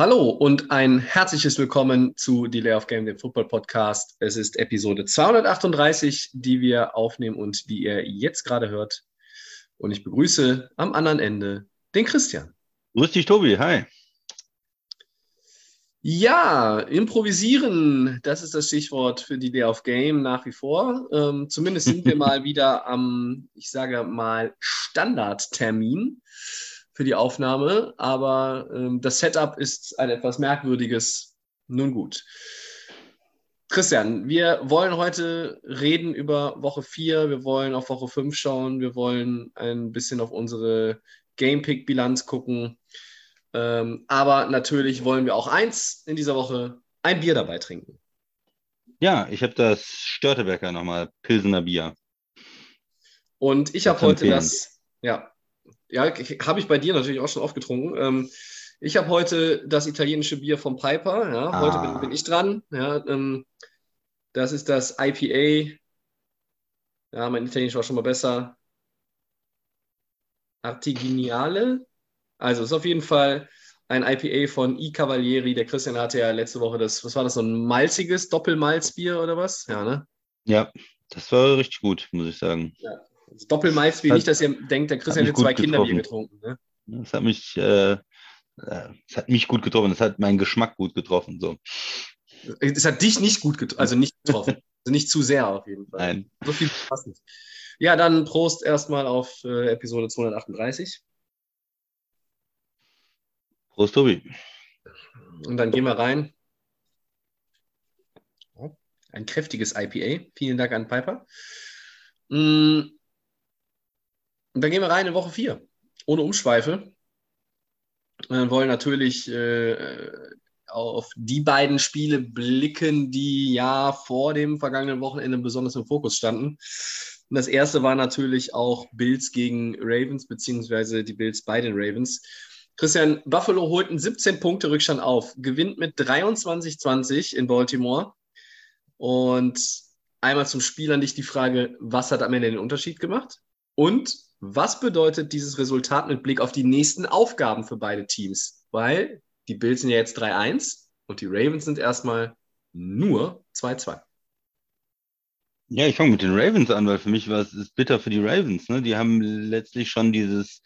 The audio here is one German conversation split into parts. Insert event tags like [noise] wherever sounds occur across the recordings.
Hallo und ein herzliches Willkommen zu Delay of Game, dem Football Podcast. Es ist Episode 238, die wir aufnehmen und die ihr jetzt gerade hört. Und ich begrüße am anderen Ende den Christian. Grüß dich, Tobi. Hi. Ja, improvisieren, das ist das Stichwort für die Day of Game nach wie vor. Ähm, zumindest sind wir [laughs] mal wieder am, ich sage mal, Standardtermin für die Aufnahme, aber ähm, das Setup ist ein etwas merkwürdiges. Nun gut. Christian, wir wollen heute reden über Woche 4, wir wollen auf Woche 5 schauen, wir wollen ein bisschen auf unsere Gamepick-Bilanz gucken. Ähm, aber natürlich wollen wir auch eins in dieser Woche, ein Bier dabei trinken. Ja, ich habe das Störtebecker nochmal, Pilsener Bier. Und ich habe heute das, ja, ja, habe ich bei dir natürlich auch schon oft getrunken. Ähm, ich habe heute das italienische Bier vom Piper. Ja, heute Ah. bin, bin ich dran. Ja, ähm, das ist das IPA. Ja, mein Italienisch war schon mal besser. Artigianiale. Also ist auf jeden Fall ein IPA von I Cavalieri. Der Christian hatte ja letzte Woche das, was war das, so ein malziges Doppelmalzbier oder was? Ja, ne? Ja, das war richtig gut, muss ich sagen. Das Doppelmalzbier, Hat- nicht, dass ihr denkt, der Christian hätte zwei Kinderbier getrunken. Ne? Es hat mich, äh, es hat mich gut getroffen, es hat meinen Geschmack gut getroffen. So. Es hat dich nicht gut getroffen, also nicht getroffen. [laughs] also nicht zu sehr auf jeden Fall. Nein. So viel passend. Ja, dann Prost erstmal auf äh, Episode 238. Prost, Tobi. Und dann gehen wir rein. Ein kräftiges IPA. Vielen Dank an Piper. Mm. Und dann gehen wir rein in Woche 4. Ohne Umschweife. Wir wollen natürlich äh, auf die beiden Spiele blicken, die ja vor dem vergangenen Wochenende besonders im Fokus standen. Und das erste war natürlich auch Bills gegen Ravens, beziehungsweise die Bills bei den Ravens. Christian, Buffalo holt einen 17 Punkte Rückstand auf, gewinnt mit 23-20 in Baltimore. Und einmal zum Spiel an dich die Frage, was hat am Ende den Unterschied gemacht? Und was bedeutet dieses Resultat mit Blick auf die nächsten Aufgaben für beide Teams? Weil die Bills sind ja jetzt 3-1 und die Ravens sind erstmal nur 2-2. Ja, ich fange mit den Ravens an, weil für mich war es bitter für die Ravens. Ne? Die haben letztlich schon dieses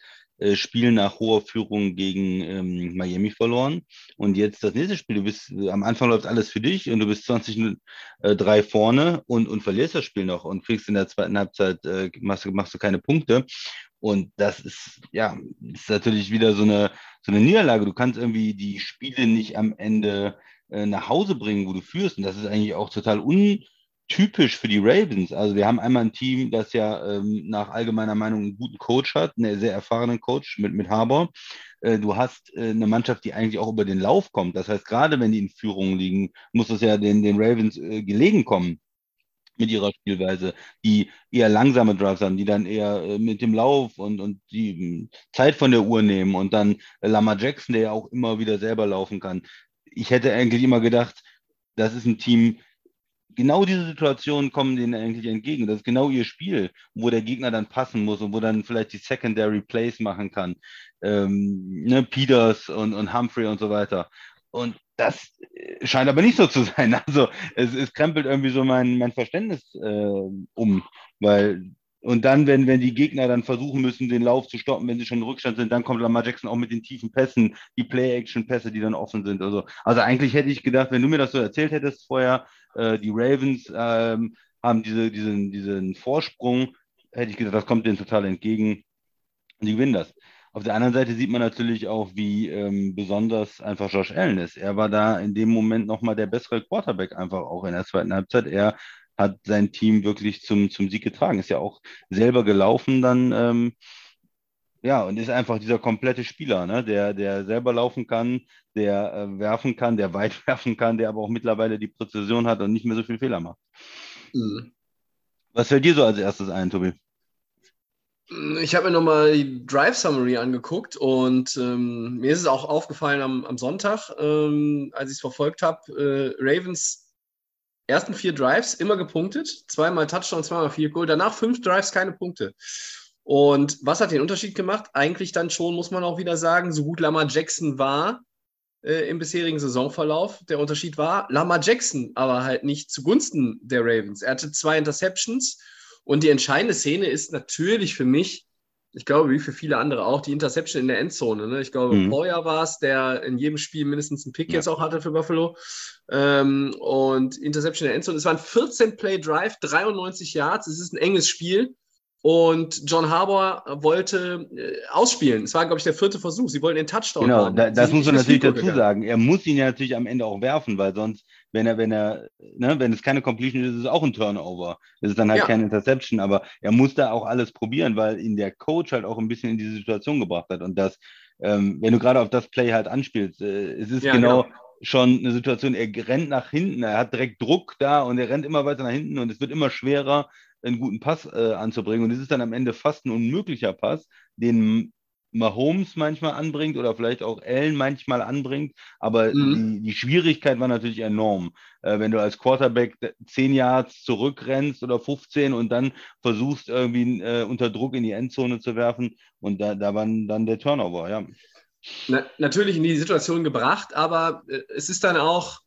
Spiel nach hoher Führung gegen ähm, Miami verloren. Und jetzt das nächste Spiel, du bist, am Anfang läuft alles für dich und du bist 20-3 vorne und, und verlierst das Spiel noch und kriegst in der zweiten Halbzeit, äh, machst, du- machst du keine Punkte. Und das ist, ja, ist natürlich wieder so eine, so eine Niederlage. Du kannst irgendwie die Spiele nicht am Ende äh, nach Hause bringen, wo du führst. Und das ist eigentlich auch total untypisch für die Ravens. Also wir haben einmal ein Team, das ja ähm, nach allgemeiner Meinung einen guten Coach hat, einen sehr erfahrenen Coach mit, mit Harbour. Äh, du hast äh, eine Mannschaft, die eigentlich auch über den Lauf kommt. Das heißt, gerade wenn die in Führung liegen, muss es ja den, den Ravens äh, gelegen kommen mit ihrer Spielweise, die eher langsame Drives haben, die dann eher äh, mit dem Lauf und, und die mh, Zeit von der Uhr nehmen und dann äh, Lamar Jackson, der ja auch immer wieder selber laufen kann. Ich hätte eigentlich immer gedacht, das ist ein Team, genau diese Situationen kommen denen eigentlich entgegen. Das ist genau ihr Spiel, wo der Gegner dann passen muss und wo dann vielleicht die Secondary Plays machen kann. Ähm, ne, Peters und, und Humphrey und so weiter. Und das äh, scheint aber nicht so zu [laughs] sein. Also es, es krempelt irgendwie so mein, mein Verständnis äh, um, weil und dann, wenn, wenn die Gegner dann versuchen müssen, den Lauf zu stoppen, wenn sie schon in Rückstand sind, dann kommt Lamar Jackson auch mit den tiefen Pässen, die Play-Action-Pässe, die dann offen sind. Also, also eigentlich hätte ich gedacht, wenn du mir das so erzählt hättest vorher, äh, die Ravens ähm, haben diese, diesen, diesen Vorsprung, hätte ich gedacht, das kommt denen total entgegen und die gewinnen das. Auf der anderen Seite sieht man natürlich auch, wie ähm, besonders einfach Josh Allen ist. Er war da in dem Moment nochmal der bessere Quarterback, einfach auch in der zweiten Halbzeit. Er hat sein Team wirklich zum, zum Sieg getragen. Ist ja auch selber gelaufen dann ähm, Ja, und ist einfach dieser komplette Spieler, ne? der, der selber laufen kann, der äh, werfen kann, der weit [laughs] werfen kann, der aber auch mittlerweile die Präzision hat und nicht mehr so viel Fehler macht. Mhm. Was fällt dir so als erstes ein, Tobi? Ich habe mir nochmal die Drive Summary angeguckt und ähm, mir ist es auch aufgefallen am, am Sonntag, ähm, als ich es verfolgt habe. Äh, Ravens ersten vier Drives immer gepunktet, zweimal Touchdown, zweimal Field Goal, danach fünf Drives keine Punkte. Und was hat den Unterschied gemacht? Eigentlich dann schon, muss man auch wieder sagen, so gut Lamar Jackson war äh, im bisherigen Saisonverlauf. Der Unterschied war, Lamar Jackson aber halt nicht zugunsten der Ravens. Er hatte zwei Interceptions und die entscheidende Szene ist natürlich für mich, ich glaube, wie für viele andere auch, die Interception in der Endzone. Ne? Ich glaube, Mhm. Boyer war es, der in jedem Spiel mindestens einen Pick jetzt auch hatte für Buffalo. Ähm, und Interception in der Endzone. Es war ein 14-Play-Drive, 93 Yards. Es ist ein enges Spiel. Und John Harbour wollte äh, ausspielen. Es war, glaube ich, der vierte Versuch. Sie wollten den Touchdown Genau, da, das muss man natürlich dazu gegangen. sagen. Er muss ihn ja natürlich am Ende auch werfen, weil sonst, wenn er, wenn er, ne, wenn es keine Completion ist, ist es auch ein Turnover. Das ist dann halt Ja. keine Interception, aber er muss da auch alles probieren, weil ihn der Coach halt auch ein bisschen in diese Situation gebracht hat. Und das, ähm, wenn du gerade auf das Play halt anspielst, äh, es ist Ja, genau, genau. schon eine Situation, er rennt nach hinten, er hat direkt Druck da und er rennt immer weiter nach hinten und es wird immer schwerer, einen guten Pass äh, anzubringen. Und es ist dann am Ende fast ein unmöglicher Pass, den Mahomes manchmal anbringt oder vielleicht auch Allen manchmal anbringt. Aber Mhm. die, die Schwierigkeit war natürlich enorm. Äh, wenn du als Quarterback 10 Yards zurückrennst oder 15 und dann versuchst, irgendwie äh, unter Druck in die Endzone zu werfen und da, da war dann der Turnover, ja. Na, natürlich in die Situation gebracht, aber äh, es ist dann auch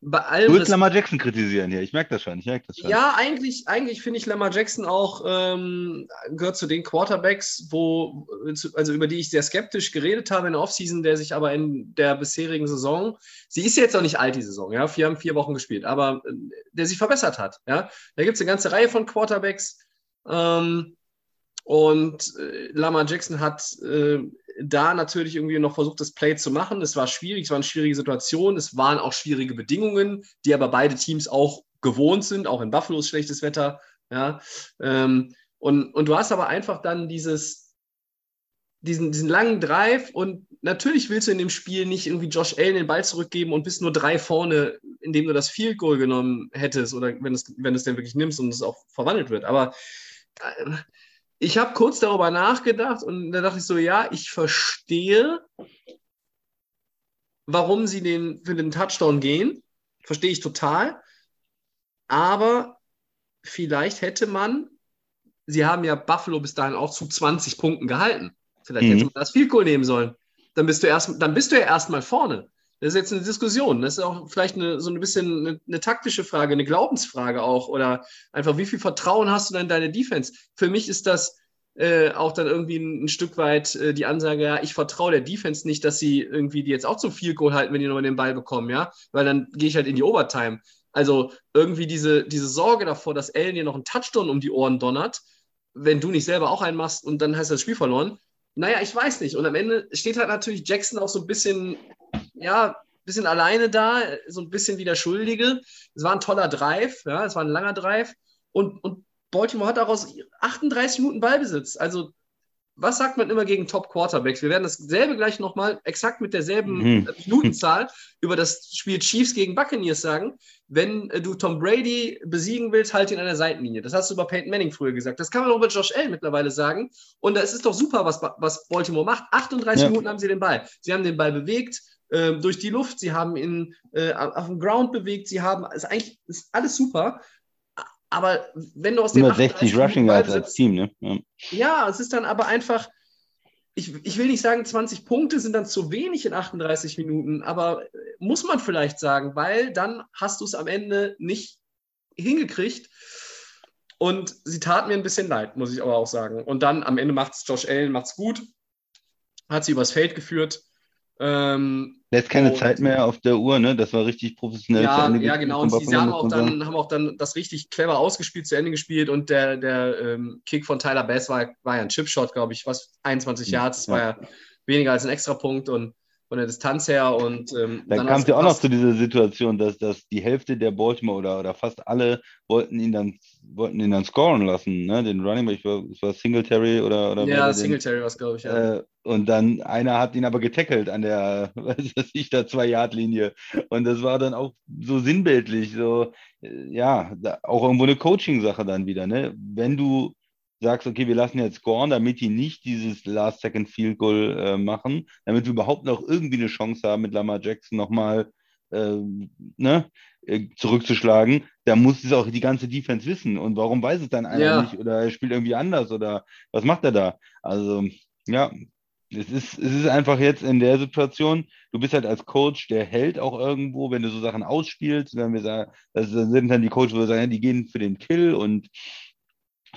bei allem. Du willst Lamar Jackson kritisieren hier, ich merke das schon, ich merke das schon. ja, eigentlich, eigentlich finde ich Lamar Jackson auch ähm, gehört zu den Quarterbacks, wo, also über die ich sehr skeptisch geredet habe in der Offseason, der sich aber in der bisherigen Saison, sie ist jetzt noch nicht alt, die Saison, ja, wir haben vier Wochen gespielt, aber äh, der sich verbessert hat. Ja. Da gibt es eine ganze Reihe von Quarterbacks. Ähm, und äh, Lamar Jackson hat äh, da natürlich irgendwie noch versucht, das Play zu machen. Es war schwierig, es war eine schwierige Situation, es waren auch schwierige Bedingungen, die aber beide Teams auch gewohnt sind, auch in Buffalo ist schlechtes Wetter. Ja, ähm, und, und du hast aber einfach dann dieses, diesen, diesen langen Drive und natürlich willst du in dem Spiel nicht irgendwie Josh Allen den Ball zurückgeben und bist nur drei vorne, indem du das Field Goal genommen hättest oder wenn es, wenn es denn wirklich nimmst und es auch verwandelt wird. Aber äh, ich habe kurz darüber nachgedacht und da dachte ich so, ja, ich verstehe, warum sie den, für den Touchdown gehen. Verstehe ich total. Aber vielleicht hätte man, sie haben ja Buffalo bis dahin auch zu 20 Punkten gehalten. Vielleicht Mhm. hätte man das Field Goal nehmen sollen. Dann bist du erst, dann bist du ja erstmal vorne. Das ist jetzt eine Diskussion. Das ist auch vielleicht eine, so ein bisschen eine, eine taktische Frage, eine Glaubensfrage auch. Oder einfach, wie viel Vertrauen hast du denn in deine Defense? Für mich ist das äh, auch dann irgendwie ein, ein Stück weit äh, die Ansage, ja, ich vertraue der Defense nicht, dass sie irgendwie die jetzt auch zum Field Goal halten, wenn die nochmal den Ball bekommen, ja, weil dann gehe ich halt in die Overtime. Also irgendwie diese, diese Sorge davor, dass Allen dir noch einen Touchdown um die Ohren donnert, wenn du nicht selber auch einen machst und dann hast du das Spiel verloren. Naja, ich weiß nicht. Und am Ende steht halt natürlich Jackson auch so ein bisschen, ja, ein bisschen alleine da, so ein bisschen wie der Schuldige. Es war ein toller Drive, ja, es war ein langer Drive. Und, und Baltimore hat daraus 38 Minuten Ballbesitz. Also, was sagt man immer gegen Top-Quarterbacks? Wir werden dasselbe gleich nochmal exakt mit derselben Mhm. Minutenzahl über das Spiel Chiefs gegen Buccaneers sagen. Wenn äh, du Tom Brady besiegen willst, halt ihn an der Seitenlinie. Das hast du über Peyton Manning früher gesagt. Das kann man auch über Josh Allen mittlerweile sagen. Und da ist es doch super, was, was Baltimore macht. 38 Ja. Minuten haben sie den Ball. Sie haben den Ball bewegt äh, durch die Luft. Sie haben ihn äh, auf dem Ground bewegt. Sie haben, ist eigentlich ist alles super. Aber wenn du aus dem 160 Rushing Yards als Team, ne? Ja. ja, es ist dann aber einfach, ich, ich will nicht sagen, 20 Punkte sind dann zu wenig in 38 Minuten, aber äh, muss man vielleicht sagen, weil dann hast du es am Ende nicht hingekriegt. Und sie tat mir ein bisschen leid, muss ich aber auch sagen. Und dann am Ende macht es Josh Allen, macht's gut, hat sie übers Feld geführt. Ähm, Jetzt keine Und- Zeit mehr auf der Uhr, ne? Das war richtig professionell ja, ja, genau. Und sie haben auch, dann, haben auch dann das richtig clever ausgespielt, zu Ende gespielt und der, der ähm, Kick von Tyler Bass war, war ja ein Chipshot, glaube ich, was 21 Ja, Yards, das war ja weniger als ein Extrapunkt und von der Distanz her. Und ähm, Dann, dann kam es ja auch noch zu dieser Situation, dass, dass die Hälfte der Baltimore oder, oder fast alle wollten ihn dann, wollten ihn dann scoren lassen, ne? Den Running Back, es war Singletary oder, oder Ja, Singletary war es, glaube ich. Ja. Äh, und dann einer hat ihn aber getackelt an der, [laughs] weiß ich, da Zwei-Yard-Linie. Und das war dann auch so sinnbildlich, so, äh, ja, da, auch irgendwo eine Coaching-Sache dann wieder, ne? Wenn du sagst, okay, wir lassen jetzt scoren, damit die nicht dieses Last-Second-Field-Goal äh, machen, damit wir überhaupt noch irgendwie eine Chance haben, mit Lamar Jackson nochmal äh, ne, äh, zurückzuschlagen, da muss es auch die ganze Defense wissen. Und warum weiß es dann einer Ja. nicht? Oder er spielt irgendwie anders oder was macht er da? Also, ja, es ist, es ist einfach jetzt in der Situation, du bist halt als Coach der Held auch irgendwo, wenn du so Sachen ausspielst, wenn wir sagen, das sind dann die Coaches, wo wir sagen, ja, die gehen für den Kill und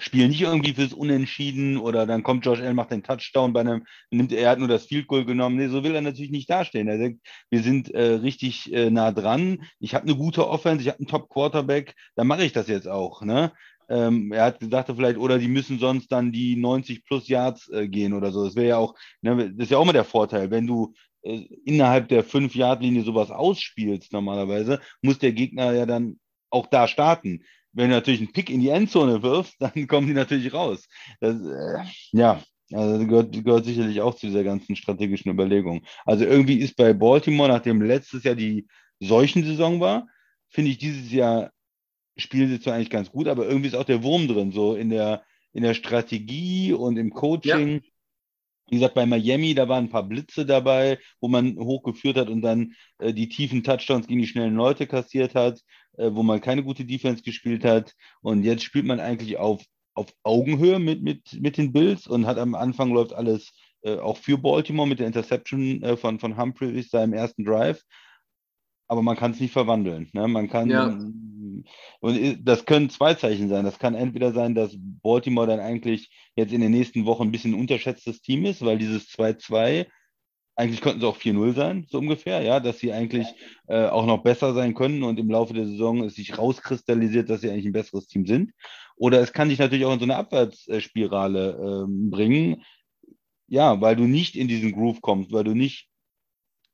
spielen nicht irgendwie fürs Unentschieden oder dann kommt Josh Allen, macht den Touchdown bei einem, nimmt, er hat nur das Field Goal genommen. Nee, so will er natürlich nicht dastehen. Er denkt, wir sind äh, richtig äh, nah dran. Ich habe eine gute Offense, ich habe einen Top Quarterback, dann mache ich das jetzt auch. Ne? Ähm, er hat gesagt, vielleicht, oder die müssen sonst dann die 90 plus Yards äh, gehen oder so. Das wäre ja auch, ne, das ist ja auch immer der Vorteil, wenn du äh, innerhalb der 5-Yard-Linie sowas ausspielst normalerweise, muss der Gegner ja dann auch da starten. Wenn du natürlich einen Pick in die Endzone wirfst, [laughs] dann kommen die natürlich raus. Das, äh, ja, also das gehört, gehört sicherlich auch zu dieser ganzen strategischen Überlegung. Also irgendwie ist bei Baltimore, nachdem letztes Jahr die Seuchensaison war, finde ich dieses Jahr spielen sie zwar eigentlich ganz gut, aber irgendwie ist auch der Wurm drin, so in der, in der Strategie und im Coaching. Wie gesagt, bei Miami, da waren ein paar Blitze dabei, wo man hochgeführt hat und dann äh, die tiefen Touchdowns gegen die schnellen Leute kassiert hat, äh, wo man keine gute Defense gespielt hat. Und jetzt spielt man eigentlich auf, auf Augenhöhe mit, mit, mit den Bills und hat am Anfang läuft alles äh, auch für Baltimore mit der Interception äh, von, von Humphreys im ersten Drive. Aber man kann es nicht verwandeln. Ne? Man kann, Ja. und das können zwei Zeichen sein. Das kann entweder sein, dass Baltimore dann eigentlich jetzt in den nächsten Wochen ein bisschen ein unterschätztes Team ist, weil dieses 2-2, eigentlich könnten sie auch 4-0 sein, so ungefähr, ja, dass sie eigentlich äh, auch noch besser sein können und im Laufe der Saison es sich rauskristallisiert, dass sie eigentlich ein besseres Team sind. Oder es kann dich natürlich auch in so eine Abwärtsspirale ähm, bringen, ja, weil du nicht in diesen Groove kommst, weil du nicht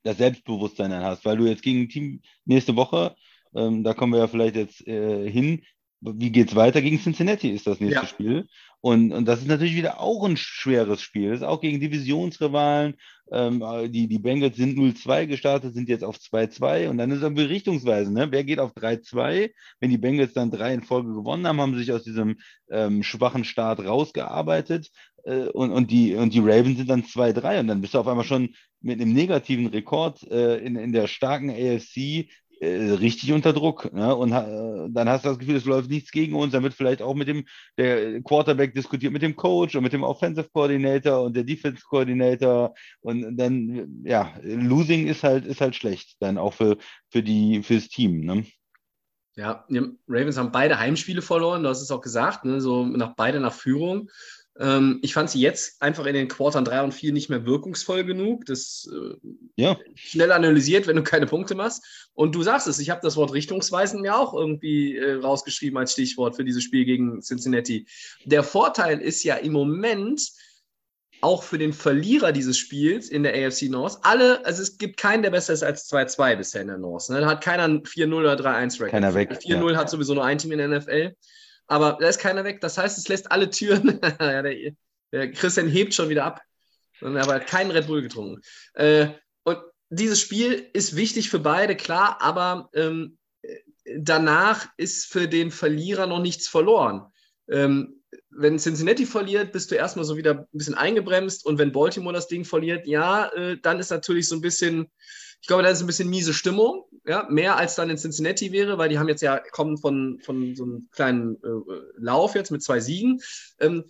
das Selbstbewusstsein dann hast, weil du jetzt gegen ein Team nächste Woche, ähm, da kommen wir ja vielleicht jetzt äh, hin, wie geht's weiter? Gegen Cincinnati ist das nächste Ja. Spiel. Und, und das ist natürlich wieder auch ein schweres Spiel. Das ist auch gegen Divisionsrivalen. Ähm, die, die Bengals sind 0-2 gestartet, sind jetzt auf 2-2 und dann ist es irgendwie richtungsweise. Ne? Wer geht auf 3-2? Wenn die Bengals dann drei in Folge gewonnen haben, haben sie sich aus diesem ähm, schwachen Start rausgearbeitet äh, und, und, die, und die Ravens sind dann 2-3 und dann bist du auf einmal schon mit einem negativen Rekord äh, in, in der starken AFC äh, richtig unter Druck. Ne? Und äh, dann hast du das Gefühl, es läuft nichts gegen uns. Dann wird vielleicht auch mit dem der Quarterback diskutiert mit dem Coach und mit dem Offensive Coordinator und der Defense Coordinator. Und dann, ja, Losing ist halt, ist halt schlecht, dann auch für, für die, fürs Team. Ne? Ja, Ravens haben beide Heimspiele verloren, du hast es auch gesagt, ne? so nach beide nach Führung. Ähm, ich fand sie jetzt einfach in den Quartern 3 und 4 nicht mehr wirkungsvoll genug. Das äh, Ja, schnell analysiert, wenn du keine Punkte machst. Und du sagst es, ich habe das Wort richtungsweisend mir auch irgendwie äh, rausgeschrieben als Stichwort für dieses Spiel gegen Cincinnati. Der Vorteil ist ja im Moment auch für den Verlierer dieses Spiels in der AFC North, alle, also es gibt keinen, der besser ist als 2-2 bisher in der North. Ne? Da hat keiner einen 4-0 oder 3-1-Record. Keiner weg, 4-0 hat sowieso nur ein Team in der NFL. Aber da ist keiner weg. Das heißt, es lässt alle Türen. [laughs] ja, der, der Christian hebt schon wieder ab. Aber er hat keinen Red Bull getrunken. Äh, und dieses Spiel ist wichtig für beide, klar, aber ähm, danach ist für den Verlierer noch nichts verloren. Ähm, wenn Cincinnati verliert, bist du erstmal so wieder ein bisschen eingebremst und wenn Baltimore das Ding verliert, ja, äh, dann ist natürlich so ein bisschen, ich glaube, da ist ein bisschen miese Stimmung, ja, mehr als dann in Cincinnati wäre, weil die haben jetzt ja, kommen von, von so einem kleinen äh, Lauf jetzt mit zwei Siegen. Ähm,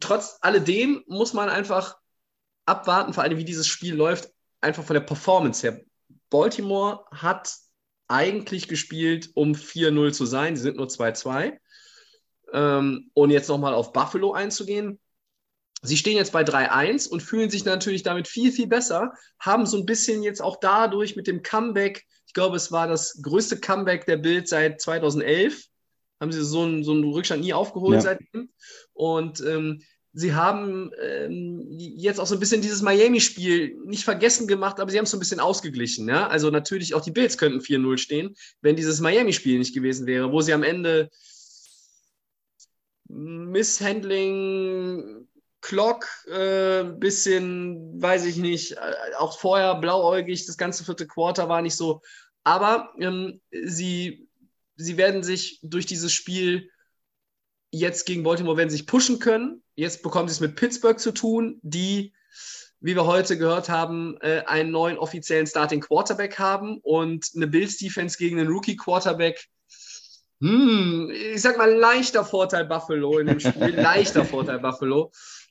trotz alledem muss man einfach abwarten, vor allem wie dieses Spiel läuft, einfach von der Performance her. Baltimore hat eigentlich gespielt, um 4-0 zu sein. Die sind nur 2-2. Ähm, und jetzt nochmal auf Buffalo einzugehen. Sie stehen jetzt bei 3-1 und fühlen sich natürlich damit viel, viel besser, haben so ein bisschen jetzt auch dadurch mit dem Comeback, ich glaube, es war das größte Comeback der Bild seit 2011, haben sie so einen, so einen Rückstand nie aufgeholt Ja. seitdem. Und ähm, sie haben ähm, jetzt auch so ein bisschen dieses Miami-Spiel nicht vergessen gemacht, aber sie haben es so ein bisschen ausgeglichen. Ja? Also natürlich auch die Bills könnten 4-0 stehen, wenn dieses Miami-Spiel nicht gewesen wäre, wo sie am Ende Misshandling, Clock, äh, bisschen, weiß ich nicht, äh, auch vorher blauäugig, das ganze vierte Quarter war nicht so. Aber ähm, sie, sie werden sich durch dieses Spiel jetzt gegen Baltimore werden sich pushen können. Jetzt bekommen sie es mit Pittsburgh zu tun, die, wie wir heute gehört haben, äh, einen neuen offiziellen Starting Quarterback haben und eine Bills Defense gegen einen Rookie Quarterback hm, ich sag mal, leichter Vorteil Buffalo in dem Spiel, [laughs] leichter Vorteil Buffalo.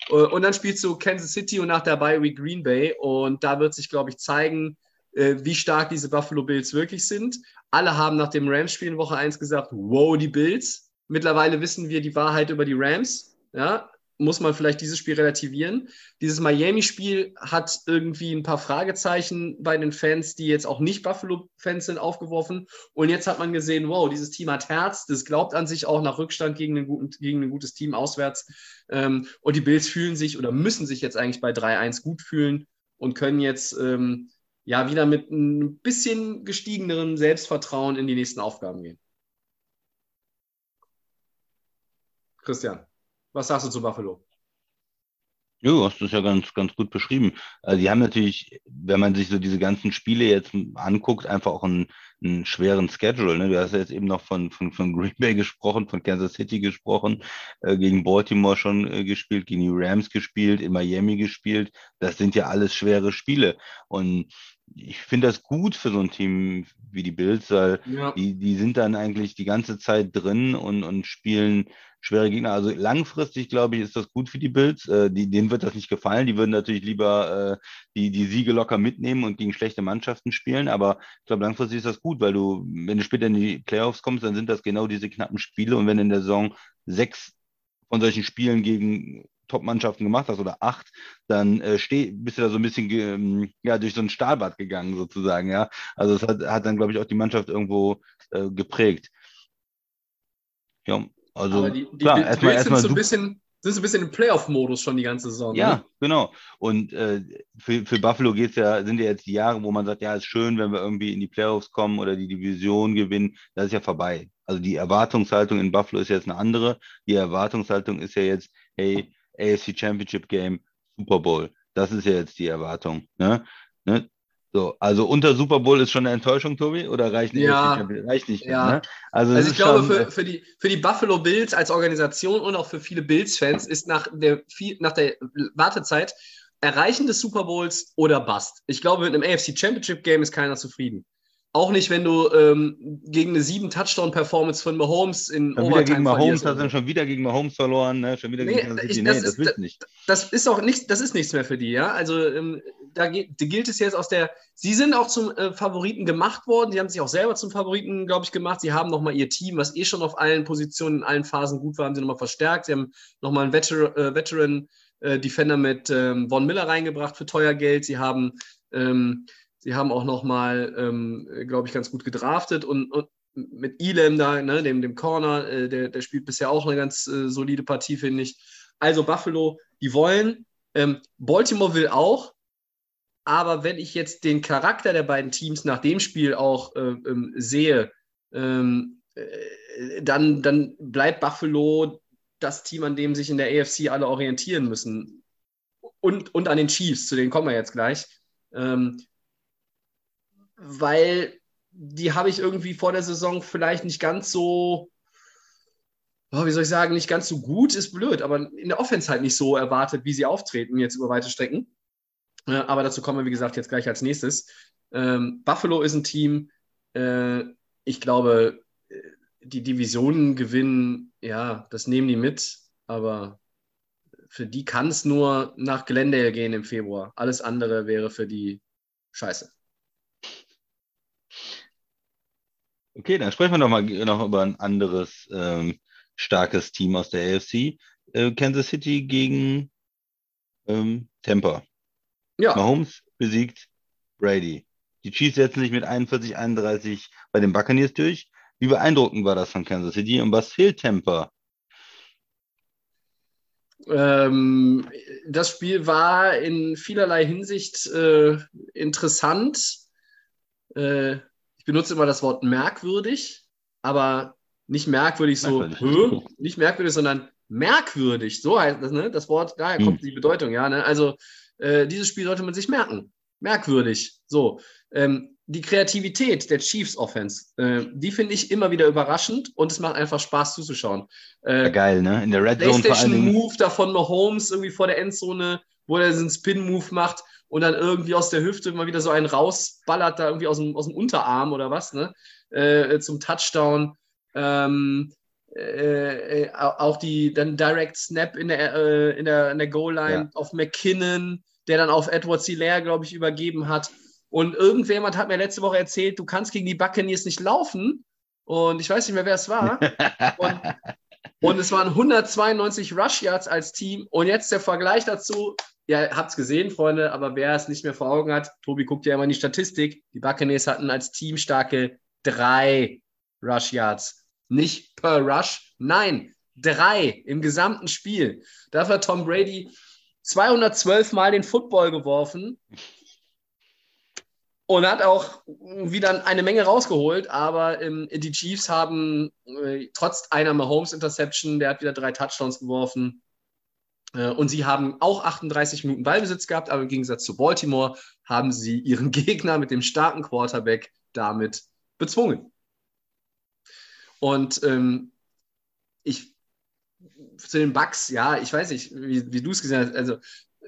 Äh, und dann spielst du Kansas City und nach dabei wie Green Bay. Und da wird sich, glaube ich, zeigen, äh, wie stark diese Buffalo Bills wirklich sind. Alle haben nach dem Rams-Spiel in Woche 1 gesagt, wow, die Bills. Mittlerweile wissen wir die Wahrheit über die Rams. Ja, muss man vielleicht dieses Spiel relativieren. Dieses Miami-Spiel hat irgendwie ein paar Fragezeichen bei den Fans, die jetzt auch nicht Buffalo-Fans sind, aufgeworfen. Und jetzt hat man gesehen, wow, dieses Team hat Herz, das glaubt an sich auch nach Rückstand gegen, einen guten, gegen ein gutes Team auswärts. Ähm, und die Bills fühlen sich oder müssen sich jetzt eigentlich bei 3-1 gut fühlen und können jetzt ähm, ja wieder mit ein bisschen gestiegenerem Selbstvertrauen in die nächsten Aufgaben gehen. Christian. Was sagst du zu Buffalo? Ja, du hast das ja ganz, ganz gut beschrieben. Also die haben natürlich, wenn man sich so diese ganzen Spiele jetzt anguckt, einfach auch einen, einen schweren Schedule. Ne? Du hast ja jetzt eben noch von, von, von Green Bay gesprochen, von Kansas City gesprochen, äh, gegen Baltimore schon äh, gespielt, gegen die Rams gespielt, in Miami gespielt. Das sind ja alles schwere Spiele. Und ich finde das gut für so ein Team wie die Bills, weil ja. die, die sind dann eigentlich die ganze Zeit drin und, und spielen schwere Gegner. Also langfristig, glaube ich, ist das gut für die Bills. Äh, die, denen wird das nicht gefallen. Die würden natürlich lieber äh, die, die Siege locker mitnehmen und gegen schlechte Mannschaften spielen. Aber ich glaube, langfristig ist das gut, weil du, wenn du später in die Playoffs kommst, dann sind das genau diese knappen Spiele. Und wenn in der Saison sechs von solchen Spielen gegen Top-Mannschaften gemacht hast oder acht, dann äh, steh, bist du da so ein bisschen ähm, ja, durch so ein Stahlbad gegangen sozusagen. Ja, also es hat, hat dann, glaube ich, auch die Mannschaft irgendwo äh, geprägt. Ja, also Aber die, die klar, erstmal erstmal so ein bisschen sind so ein bisschen im Playoff-Modus schon die ganze Saison. Ja, ne? genau. Und äh, für, für Buffalo geht's ja, sind ja jetzt die Jahre, wo man sagt, ja, ist schön, wenn wir irgendwie in die Playoffs kommen oder die Division gewinnen. Das ist ja vorbei. Also die Erwartungshaltung in Buffalo ist jetzt eine andere. Die Erwartungshaltung ist ja jetzt, hey, AFC Championship Game, Super Bowl. Das ist ja jetzt die Erwartung. Ne? Ne? So, also unter Super Bowl ist schon eine Enttäuschung, Tobi, oder reicht nicht? Ja, reicht nicht. Ja. Ne? Also, also ich glaube, schon, für, äh, für, die, für die Buffalo Bills als Organisation und auch für viele Bills-Fans ist nach der, nach der Wartezeit Erreichen des Super Bowls oder Bust. Ich glaube, mit einem AFC Championship Game ist keiner zufrieden. Auch nicht, wenn du ähm, gegen eine sieben Touchdown-Performance von Mahomes in schon Overtime gegen Mahomes hast du schon wieder gegen Mahomes verloren, ne? Schon wieder nee, gegen ich, das, nee, das willst du nicht. Das ist auch nicht, das ist nichts mehr für die, ja. Also ähm, da, geht, gilt es jetzt aus der. Sie sind auch zum äh, Favoriten gemacht worden. Sie haben sich auch selber zum Favoriten, glaube ich, gemacht. Sie haben nochmal ihr Team, was eh schon auf allen Positionen, in allen Phasen gut war, haben sie nochmal verstärkt. Sie haben nochmal einen Veter äh, Veteran äh, Defender mit ähm, Von Miller reingebracht für teuer Geld. Sie haben ähm, Sie haben auch nochmal, ähm, glaube ich, ganz gut gedraftet und, und mit Elam da, ne, dem, dem Corner, äh, der, der spielt bisher auch eine ganz äh, solide Partie, finde ich. Also Buffalo, die wollen. Ähm, Baltimore will auch. Aber wenn ich jetzt den Charakter der beiden Teams nach dem Spiel auch äh, ähm, sehe, ähm, äh, dann, dann bleibt Buffalo das Team, an dem sich in der AFC alle orientieren müssen. Und, und an den Chiefs, zu denen kommen wir jetzt gleich. Ähm, weil die habe ich irgendwie vor der Saison vielleicht nicht ganz so, oh, wie soll ich sagen, nicht ganz so gut, ist blöd, aber in der Offense halt nicht so erwartet, wie sie auftreten jetzt über weite Strecken. Äh, aber dazu kommen wir, wie gesagt, jetzt gleich als nächstes. Ähm, Buffalo ist ein Team, äh, ich glaube, äh, die Divisionen gewinnen, ja, das nehmen die mit, aber für die kann es nur nach Glendale gehen im Februar. Alles andere wäre für die scheiße. Okay, dann sprechen wir noch mal noch über ein anderes ähm, starkes Team aus der AFC. Äh, Kansas City gegen ähm, Tampa. Ja. Mahomes besiegt Brady. Die Chiefs setzen sich mit 41, 31 bei den Buccaneers durch. Wie beeindruckend war das von Kansas City und was fehlt Tampa? Ähm, das Spiel war in vielerlei Hinsicht äh, interessant. Äh, benutze immer das Wort merkwürdig, aber nicht merkwürdig so, Merkwürdig. Nicht merkwürdig, sondern merkwürdig. So heißt das, ne? Das Wort, daher kommt die Bedeutung, ja. Ne? Also äh, dieses Spiel sollte man sich merken. Merkwürdig. So. Ähm, die Kreativität der Chiefs Offense, äh, die finde ich immer wieder überraschend und es macht einfach Spaß zuzuschauen. Äh, Ja, geil, ne? In der Red Zone vor Dingen. Move da von Mahomes irgendwie vor der Endzone, wo er diesen Spin-Move macht und dann irgendwie aus der Hüfte immer wieder so einen rausballert, da irgendwie aus dem, aus dem Unterarm oder was, ne? Äh, zum Touchdown. Ähm, äh, äh, auch die dann Direct Snap in der, äh, in der, in der Goal-Line Ja. auf McKinnon, der dann auf Edward Hilaire, glaube ich, übergeben hat. Und irgendjemand hat mir letzte Woche erzählt, du kannst gegen die Buccaneers nicht laufen. Und ich weiß nicht mehr, wer es war. Und, [laughs] und es waren 192 Rush Yards als Team. Und jetzt der Vergleich dazu. Ja, habt's gesehen, Freunde, aber wer es nicht mehr vor Augen hat, Tobi guckt ja immer in die Statistik. Die Buccaneers hatten als Team starke drei Rush Yards. Nicht per Rush, nein, drei im gesamten Spiel. Dafür hat Tom Brady 212 Mal den Football geworfen und hat auch wieder eine Menge rausgeholt, aber ähm, die Chiefs haben äh, trotz einer Mahomes-Interception, der hat wieder drei Touchdowns geworfen. Äh, und sie haben auch 38 Minuten Ballbesitz gehabt, aber im Gegensatz zu Baltimore haben sie ihren [laughs] Gegner mit dem starken Quarterback damit bezwungen. Und ähm, ich zu den Bucks, ja, ich weiß nicht, wie, wie du es gesehen hast. Also,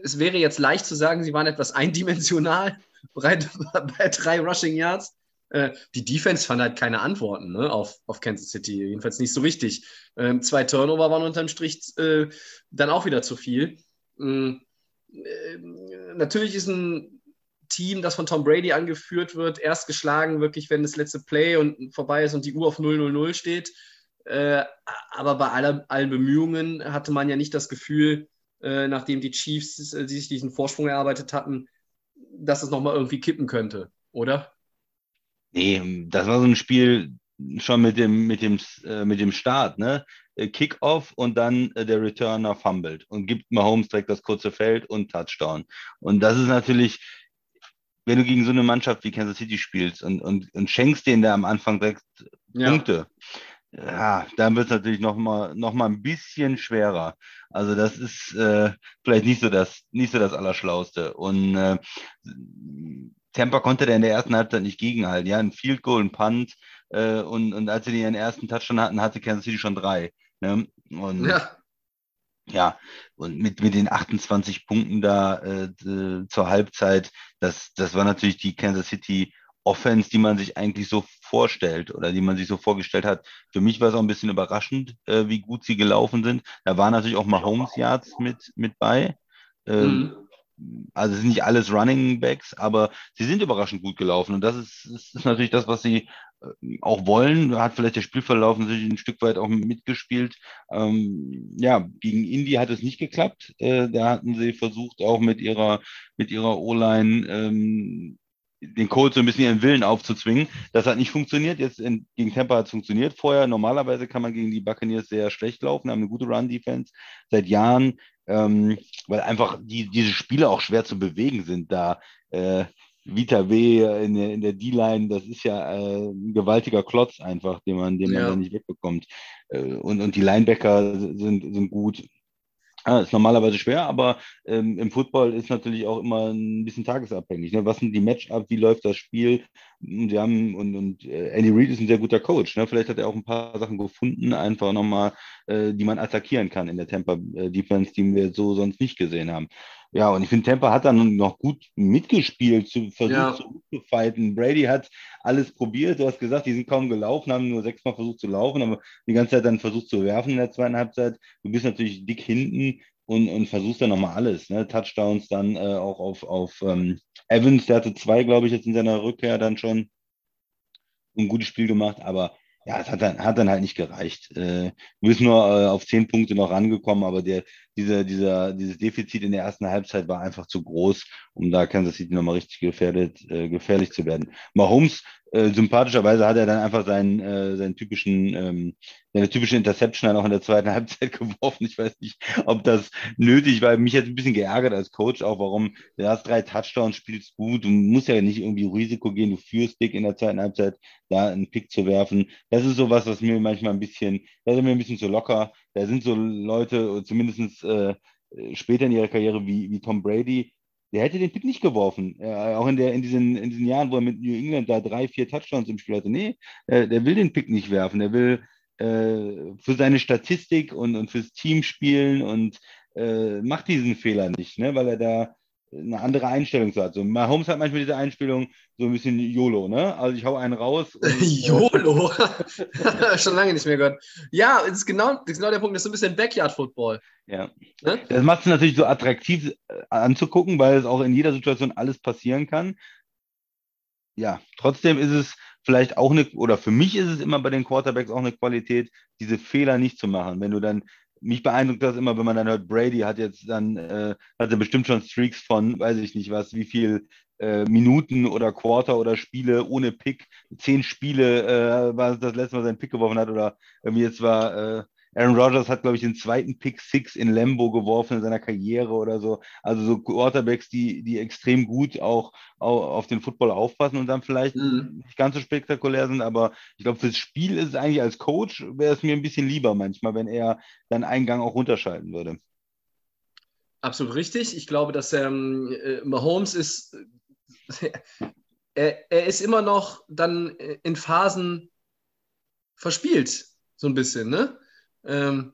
es wäre jetzt leicht zu sagen, sie waren etwas [laughs] eindimensional bei, bei drei Rushing Yards. Äh, die Defense fand halt keine Antworten ne, auf, auf Kansas City, jedenfalls nicht so richtig. Ähm, zwei Turnover waren unterm Strich äh, dann auch wieder zu viel. Ähm, äh, natürlich ist ein Team, das von Tom Brady angeführt wird, erst geschlagen, wirklich, wenn das letzte Play und vorbei ist und die Uhr auf 0-0-0 steht. Äh, aber bei aller, allen Bemühungen hatte man ja nicht das Gefühl, äh, nachdem die Chiefs äh, die sich diesen Vorsprung erarbeitet hatten, dass es nochmal irgendwie kippen könnte, oder? Nee, das war so ein Spiel schon mit dem, mit dem, äh, mit dem Start, ne? Äh, Kickoff und dann äh, der Returner fumbled und gibt Mahomes direkt das kurze Feld und Touchdown. Und das ist natürlich, wenn du gegen so eine Mannschaft wie Kansas City spielst und, und, und schenkst denen da am Anfang direkt Punkte, ja, dann wird es natürlich noch mal, noch mal ein bisschen schwerer. Also das ist äh, vielleicht nicht so das, nicht so das Allerschlauste. Und äh, Tampa konnte da in der ersten Halbzeit nicht gegenhalten. Ja, ein Field Goal, ein Punt äh, und, und als sie ihren ersten Touchdown hatten, hatte Kansas City schon drei. Ne? Und Ja, ja, und mit, mit den 28 Punkten da äh, zur Halbzeit, das, das war natürlich die Kansas City Offense, die man sich eigentlich so vorstellt oder die man sich so vorgestellt hat. Für mich war es auch ein bisschen überraschend, äh, wie gut sie gelaufen sind. Da waren natürlich auch Mahomes Yards mit, mit bei. Ähm, Also sind nicht alles Running Backs, aber sie sind überraschend gut gelaufen. Und das ist, ist natürlich das, was sie äh, auch wollen. Hat vielleicht der Spielverlauf natürlich ein Stück weit auch mitgespielt. Ähm, ja, gegen Indy hat es nicht geklappt. Äh, da hatten sie versucht, auch mit ihrer, mit ihrer O-Line ähm, den Colts so ein bisschen ihren Willen aufzuzwingen. Das hat nicht funktioniert. Jetzt in, gegen Tampa hat es funktioniert. Vorher, normalerweise kann man gegen die Buccaneers sehr schlecht laufen, haben eine gute Run-Defense seit Jahren, ähm, weil einfach die, diese Spiele auch schwer zu bewegen sind. Da äh, Vita W in der, in der D-Line, das ist ja äh, ein gewaltiger Klotz einfach, den man, den man Ja. da nicht wegbekommt. Äh, und, und die Linebacker sind, sind gut. Ah, ist normalerweise schwer, aber ähm, im Football ist natürlich auch immer ein bisschen tagesabhängig. Ne? Was sind die Matchup? Wie läuft das Spiel? Und, Sie haben, und, und äh, Andy Reid ist ein sehr guter Coach. Ne? Vielleicht hat er auch ein paar Sachen gefunden, einfach nochmal, äh, die man attackieren kann in der Tampa äh, Defense, die wir so sonst nicht gesehen haben. Ja, und ich finde, Tampa hat dann noch gut mitgespielt, zu, versucht Ja. Zurückzufighten. Brady hat alles probiert. Du hast gesagt, die sind kaum gelaufen, haben nur sechsmal versucht zu laufen, aber die ganze Zeit dann versucht zu werfen in der zweiten Halbzeit. Du bist natürlich dick hinten und, und versuchst dann nochmal alles. Ne? Touchdowns dann äh, auch auf, auf ähm, Evans, der hatte zwei, glaube ich, jetzt in seiner Rückkehr dann schon ein gutes Spiel gemacht, aber ja, es hat dann, hat dann halt nicht gereicht. Äh, du bist nur äh, auf zehn Punkte noch rangekommen, aber der, dieser, dieser, dieses Defizit in der ersten Halbzeit war einfach zu groß, um da Kansas City nochmal richtig gefährdet, äh, gefährlich zu werden. Mahomes äh, sympathischerweise hat er dann einfach seinen, äh, seinen typischen, ähm, seine typische Interception dann auch in der zweiten [laughs] Halbzeit geworfen. Ich weiß nicht, ob das nötig war. Mich hat ein bisschen geärgert als Coach auch, warum du hast drei Touchdowns, spielst gut, du musst ja nicht irgendwie Risiko gehen, du führst dick in der zweiten Halbzeit, da einen Pick zu werfen. Das ist sowas, was mir manchmal ein bisschen, da sind wir ein bisschen zu locker. Da sind so Leute, zumindest äh, später in ihrer Karriere wie, wie Tom Brady, der hätte den Pick nicht geworfen. Äh, auch in, der, in, diesen, in diesen Jahren, wo er mit New England da drei, vier Touchdowns im Spiel hatte. Nee, äh, der will den Pick nicht werfen. Der will äh, für seine Statistik und, und fürs Team spielen und äh, macht diesen Fehler nicht, ne? weil er da eine andere Einstellung so hat. So, Mahomes hat manchmal diese Einstellung so ein bisschen YOLO, ne? Also ich hau einen raus. Und, [laughs] äh, YOLO? [laughs] Schon lange nicht mehr gehört. Ja, das ist genau, das ist genau der Punkt, das ist so ein bisschen Backyard-Football. Ja. Ne? Das macht es natürlich so attraktiv äh, anzugucken, weil es auch in jeder Situation alles passieren kann. Ja, trotzdem ist es vielleicht auch eine, oder für mich ist es immer bei den Quarterbacks auch eine Qualität, diese Fehler nicht zu machen. Wenn du dann mich beeindruckt das immer, wenn man dann hört, Brady hat jetzt dann, äh, hat er bestimmt schon Streaks von, weiß ich nicht was, wie viel äh, Minuten oder Quarter oder Spiele ohne Pick, zehn Spiele äh, war das letzte Mal sein Pick geworfen hat oder irgendwie jetzt war äh, Aaron Rodgers hat, glaube ich, den zweiten Pick Six in Lambo geworfen in seiner Karriere oder so. Also so Quarterbacks, die, die extrem gut auch, auch auf den Football aufpassen und dann vielleicht mhm. nicht ganz so spektakulär sind. Aber ich glaube, fürs Spiel ist es eigentlich als Coach, wäre es mir ein bisschen lieber manchmal, wenn er dann einen Gang auch runterschalten würde. Absolut richtig. Ich glaube, dass ähm, äh, Mahomes ist, [laughs] er, er ist immer noch dann in Phasen verspielt, so ein bisschen, ne? Ähm,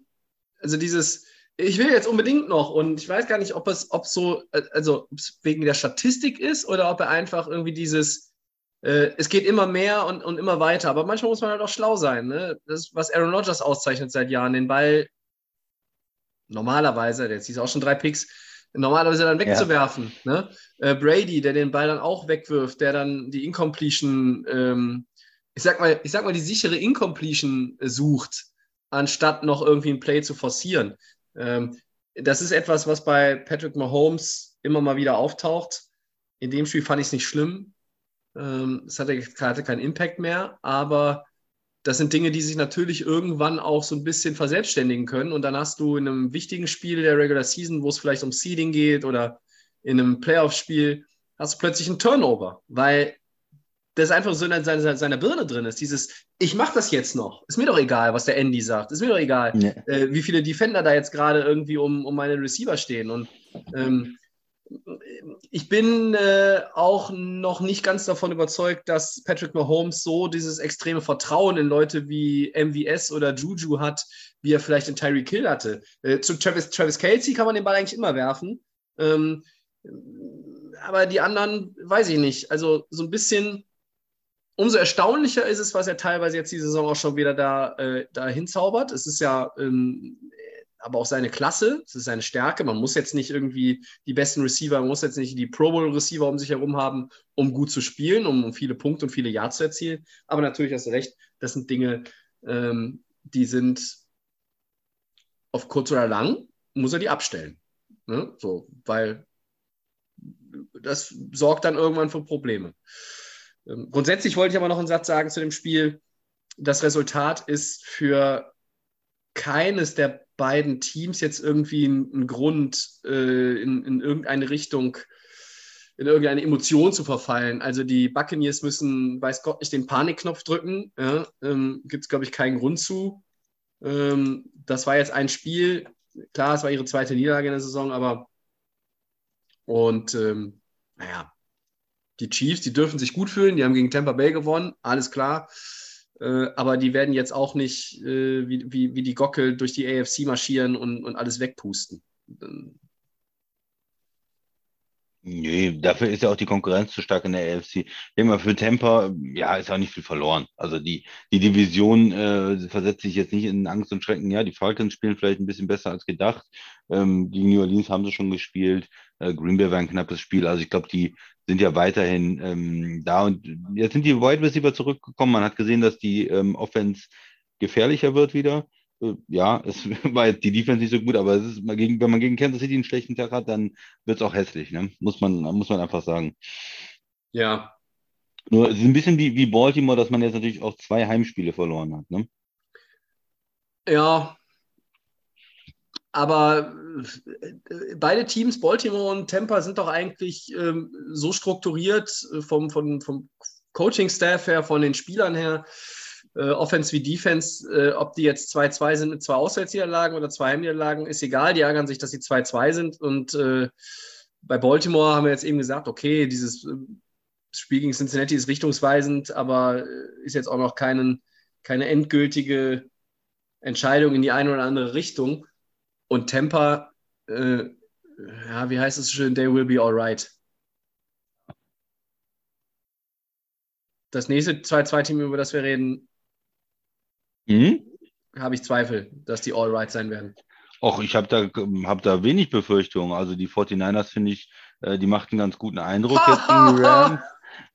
also dieses, ich will jetzt unbedingt noch und ich weiß gar nicht, ob es, ob so, äh, also ob es wegen der Statistik ist oder ob er einfach irgendwie dieses, äh, es geht immer mehr und, und immer weiter. Aber manchmal muss man halt auch schlau sein. Ne? Das ist, was Aaron Rodgers auszeichnet seit Jahren, den Ball normalerweise, jetzt ist auch schon drei Picks, normalerweise dann wegzuwerfen. Ja. Ne? Äh, Brady, der den Ball dann auch wegwirft, der dann die Incompletion, ähm, ich sag mal, ich sag mal, die sichere Incompletion sucht anstatt noch irgendwie ein Play zu forcieren. Ähm, das ist etwas, was bei Patrick Mahomes immer mal wieder auftaucht. In dem Spiel fand ich es nicht schlimm. Ähm, es hatte, hatte keinen Impact mehr, aber das sind Dinge, die sich natürlich irgendwann auch so ein bisschen verselbstständigen können. Und dann hast du in einem wichtigen Spiel der Regular Season, wo es vielleicht um Seeding geht oder in einem Playoff-Spiel, hast du plötzlich einen Turnover, weil das einfach so in seiner, seiner Birne drin ist. Dieses, ich mache das jetzt noch. Ist mir doch egal, was der Andy sagt. Ist mir doch egal, nee. äh, wie viele Defender da jetzt gerade irgendwie um, um meine Receiver stehen. Und ähm, ich bin äh, auch noch nicht ganz davon überzeugt, dass Patrick Mahomes so dieses extreme Vertrauen in Leute wie MVS oder Juju hat, wie er vielleicht in Tyreek Hill hatte. Äh, zu Travis, Travis Kelsey kann man den Ball eigentlich immer werfen. Ähm, aber die anderen, weiß ich nicht. Also so ein bisschen umso erstaunlicher ist es, was er teilweise jetzt die Saison auch schon wieder da, äh, da hinzaubert. Es ist ja ähm, aber auch seine Klasse, es ist seine Stärke. Man muss jetzt nicht irgendwie die besten Receiver, man muss jetzt nicht die Pro Bowl Receiver um sich herum haben, um gut zu spielen, um, um viele Punkte und viele Yards zu erzielen. Aber natürlich hast du recht, das sind Dinge, ähm, die sind auf kurz oder lang, muss er die abstellen. Ne? So, weil das sorgt dann irgendwann für Probleme. Ähm, grundsätzlich wollte ich aber noch einen Satz sagen zu dem Spiel. Das Resultat ist für keines der beiden Teams jetzt irgendwie ein, Grund, äh, in, in irgendeine Richtung, in irgendeine Emotion zu verfallen. Also die Buccaneers müssen, weiß Gott, nicht den Panikknopf drücken. Ja, ähm, Gibt es, glaube ich, keinen Grund zu. Ähm, das war jetzt ein Spiel. Klar, es war ihre zweite Niederlage in der Saison, aber und ähm, naja, die Chiefs, die dürfen sich gut fühlen, die haben gegen Tampa Bay gewonnen, alles klar. Äh, aber die werden jetzt auch nicht äh, wie, die Gockel durch die AFC marschieren und, und alles wegpusten. Nee, dafür ist ja auch die Konkurrenz zu stark in der AFC. Mal, für Tampa, ja, ist auch nicht viel verloren. Also die, die Division äh, versetzt sich jetzt nicht in Angst und Schrecken. Ja, die Falcons spielen vielleicht ein bisschen besser als gedacht. Ähm, gegen New Orleans haben sie schon gespielt. Äh, Green Bay war ein knappes Spiel. Also ich glaube, die sind ja weiterhin ähm, da. Und jetzt sind die Wide Receiver zurückgekommen. Man hat gesehen, dass die ähm, Offense gefährlicher wird wieder. äh, ja, [laughs] es war jetzt die Defense nicht so gut, aber es ist gegen, wenn man gegen Kansas City einen schlechten Tag hat, dann wird es auch hässlich, ne? Muss man, muss man einfach sagen. Ja. Nur es ist ein bisschen wie, wie Baltimore, dass man jetzt natürlich auch zwei Heimspiele verloren hat, ne? Ja. Aber äh, beide Teams, Baltimore und Tampa, sind doch eigentlich ähm, so strukturiert äh, vom, vom, vom Coaching-Staff her, von den Spielern her, äh, Offense wie Defense, äh, ob die jetzt 2-2 sind mit zwei Auswärtsniederlagen oder zwei Heimniederlagen, ist egal. Die ärgern sich, dass sie 2-2 sind. Und äh, bei Baltimore haben wir jetzt eben gesagt, okay, dieses äh, Spiel gegen Cincinnati ist richtungsweisend, aber ist jetzt auch noch keinen, keine endgültige Entscheidung in die eine oder andere Richtung. Und Tampa, äh, ja, wie heißt es schön, they will be alright. Das nächste 2-2-Team, über das wir reden, Mhm. habe ich Zweifel, dass die alright sein werden. Och, ich habe da, hab da wenig Befürchtungen. Also die 49ers finde ich, äh, die machten einen ganz guten Eindruck jetzt gegen die [laughs] Rams.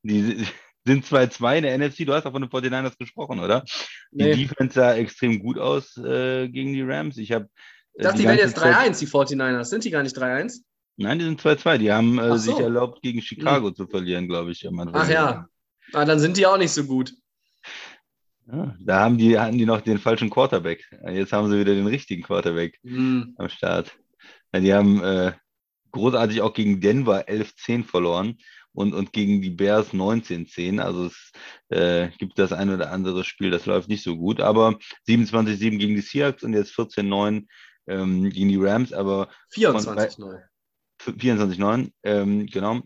Die sind 2-2 in der NFC. Du hast auch von den 49ers gesprochen, oder? Die Nee. Defense sah extrem gut aus äh, gegen die Rams. Ich habe Ich dachte, die wären jetzt 3-1, die 49ers. Sind die gar nicht 3-1? Nein, die sind 2-2. Die haben äh, sich so. Hm. erlaubt, gegen Chicago zu verlieren, glaube ich. Ach ja. Ah, dann sind die auch nicht so gut. Ja, da haben die, hatten die noch den falschen Quarterback. Jetzt haben sie wieder den richtigen Quarterback Hm. am Start. Ja, die haben äh, großartig auch gegen Denver 11-10 verloren und, und gegen die Bears 19-10. Also es äh, gibt das ein oder andere Spiel, das läuft nicht so gut. Aber 27-7 gegen die Seahawks und jetzt 14-9 ähm, gegen die Rams, aber 24 neu. 24-9, ähm, genau.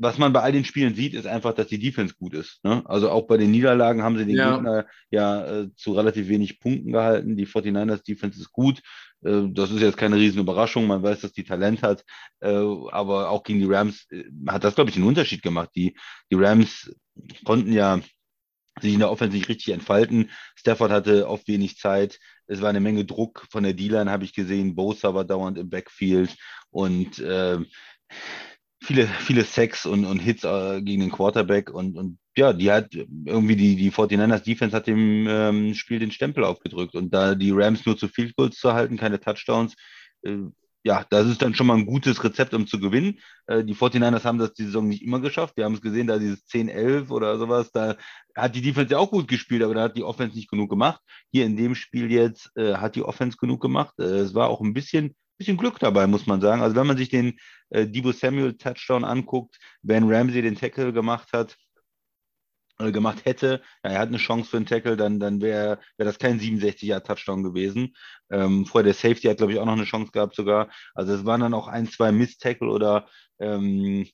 Was man bei all den Spielen sieht, ist einfach, dass die Defense gut ist. Ne? Also auch bei den Niederlagen haben sie den Ja. Gegner ja äh, zu relativ wenig Punkten gehalten. Die 49ers Defense ist gut. Äh, das ist jetzt keine riesen Überraschung. Man weiß, dass die Talent hat. Äh, aber auch gegen die Rams äh, hat das, glaube ich, einen Unterschied gemacht. Die, die Rams konnten ja sich in der Offense nicht richtig entfalten. Stafford hatte oft wenig Zeit. Es war eine Menge Druck von der D-Line, habe ich gesehen. Bosa war dauernd im Backfield und äh, viele, viele Sacks und, und Hits äh, gegen den Quarterback. Und, und ja, die hat irgendwie die, die 49ers Defense hat dem ähm, Spiel den Stempel aufgedrückt. Und da die Rams nur zu Field Goals zu halten, keine Touchdowns, äh, ja, das ist dann schon mal ein gutes Rezept, um zu gewinnen. Äh, die 49ers haben das die Saison nicht immer geschafft. Wir haben es gesehen, da dieses 10-11 oder sowas, da hat die Defense ja auch gut gespielt, aber da hat die Offense nicht genug gemacht. Hier in dem Spiel jetzt äh, hat die Offense genug gemacht. Äh, es war auch ein bisschen, bisschen Glück dabei, muss man sagen. Also wenn man sich den äh, Debo Samuel Touchdown anguckt, wenn Ramsey den Tackle gemacht hat, gemacht hätte, ja, er hat eine Chance für einen Tackle, dann, dann wäre wär das kein 67er-Touchdown gewesen. Ähm, vorher der Safety hat, glaube ich, auch noch eine Chance gehabt sogar. Also es waren dann auch ein, zwei Miss-Tackle oder ähm,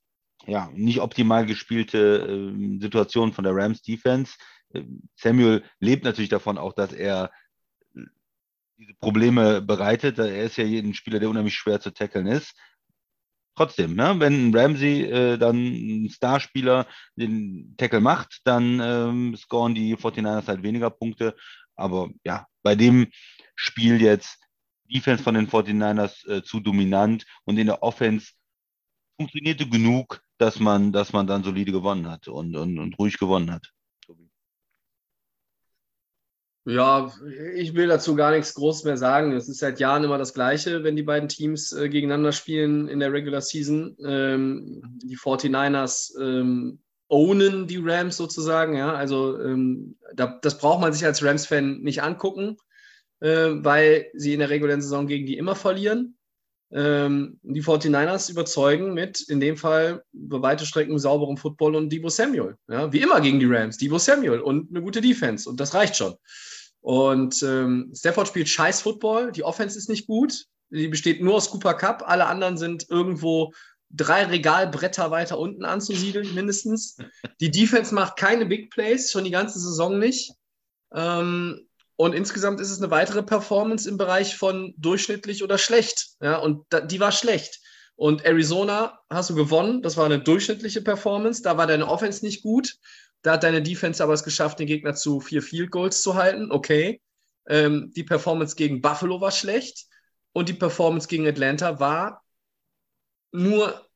ja, nicht optimal gespielte ähm, Situationen von der Rams Defense. Ähm, Samuel lebt natürlich davon auch, dass er äh, diese Probleme bereitet. Er ist ja ein Spieler, der unheimlich schwer zu tackeln ist. Trotzdem, ne, wenn Ramsey äh, dann ein Starspieler den Tackle macht, dann ähm, scoren die 49ers halt weniger Punkte. Aber ja, bei dem Spiel jetzt Defense von den 49ers äh, zu dominant und in der Offense funktionierte genug, dass man, dass man dann solide gewonnen hat und, und, und ruhig gewonnen hat. Ja, ich will dazu gar nichts groß mehr sagen. Es ist seit Jahren immer das Gleiche, wenn die beiden Teams äh, gegeneinander spielen in der Regular Season. Ähm, die 49ers ähm, ownen die Rams sozusagen. Ja, also ähm, da, das braucht man sich als Rams-Fan nicht angucken, äh, weil sie in der regulären Saison gegen die immer verlieren. Ähm, die 49ers überzeugen mit, in dem Fall, über weite Strecken sauberem Football und Debo Samuel. Ja, wie immer gegen die Rams, Debo Samuel und eine gute Defense. Und das reicht schon. Und ähm, Stafford spielt scheiß Football, die Offense ist nicht gut, die besteht nur aus Cooper Cup, alle anderen sind irgendwo drei Regalbretter weiter unten anzusiedeln, mindestens. Die Defense macht keine Big Plays, schon die ganze Saison nicht. Ähm, und insgesamt ist es eine weitere Performance im Bereich von durchschnittlich oder schlecht. Ja, und da, die war schlecht. Und Arizona hast du gewonnen, das war eine durchschnittliche Performance, da war deine Offense nicht gut. Da hat deine Defense aber es geschafft, den Gegner zu vier Field Goals zu halten. Okay. Ähm, die Performance gegen Buffalo war schlecht und die Performance gegen Atlanta war nur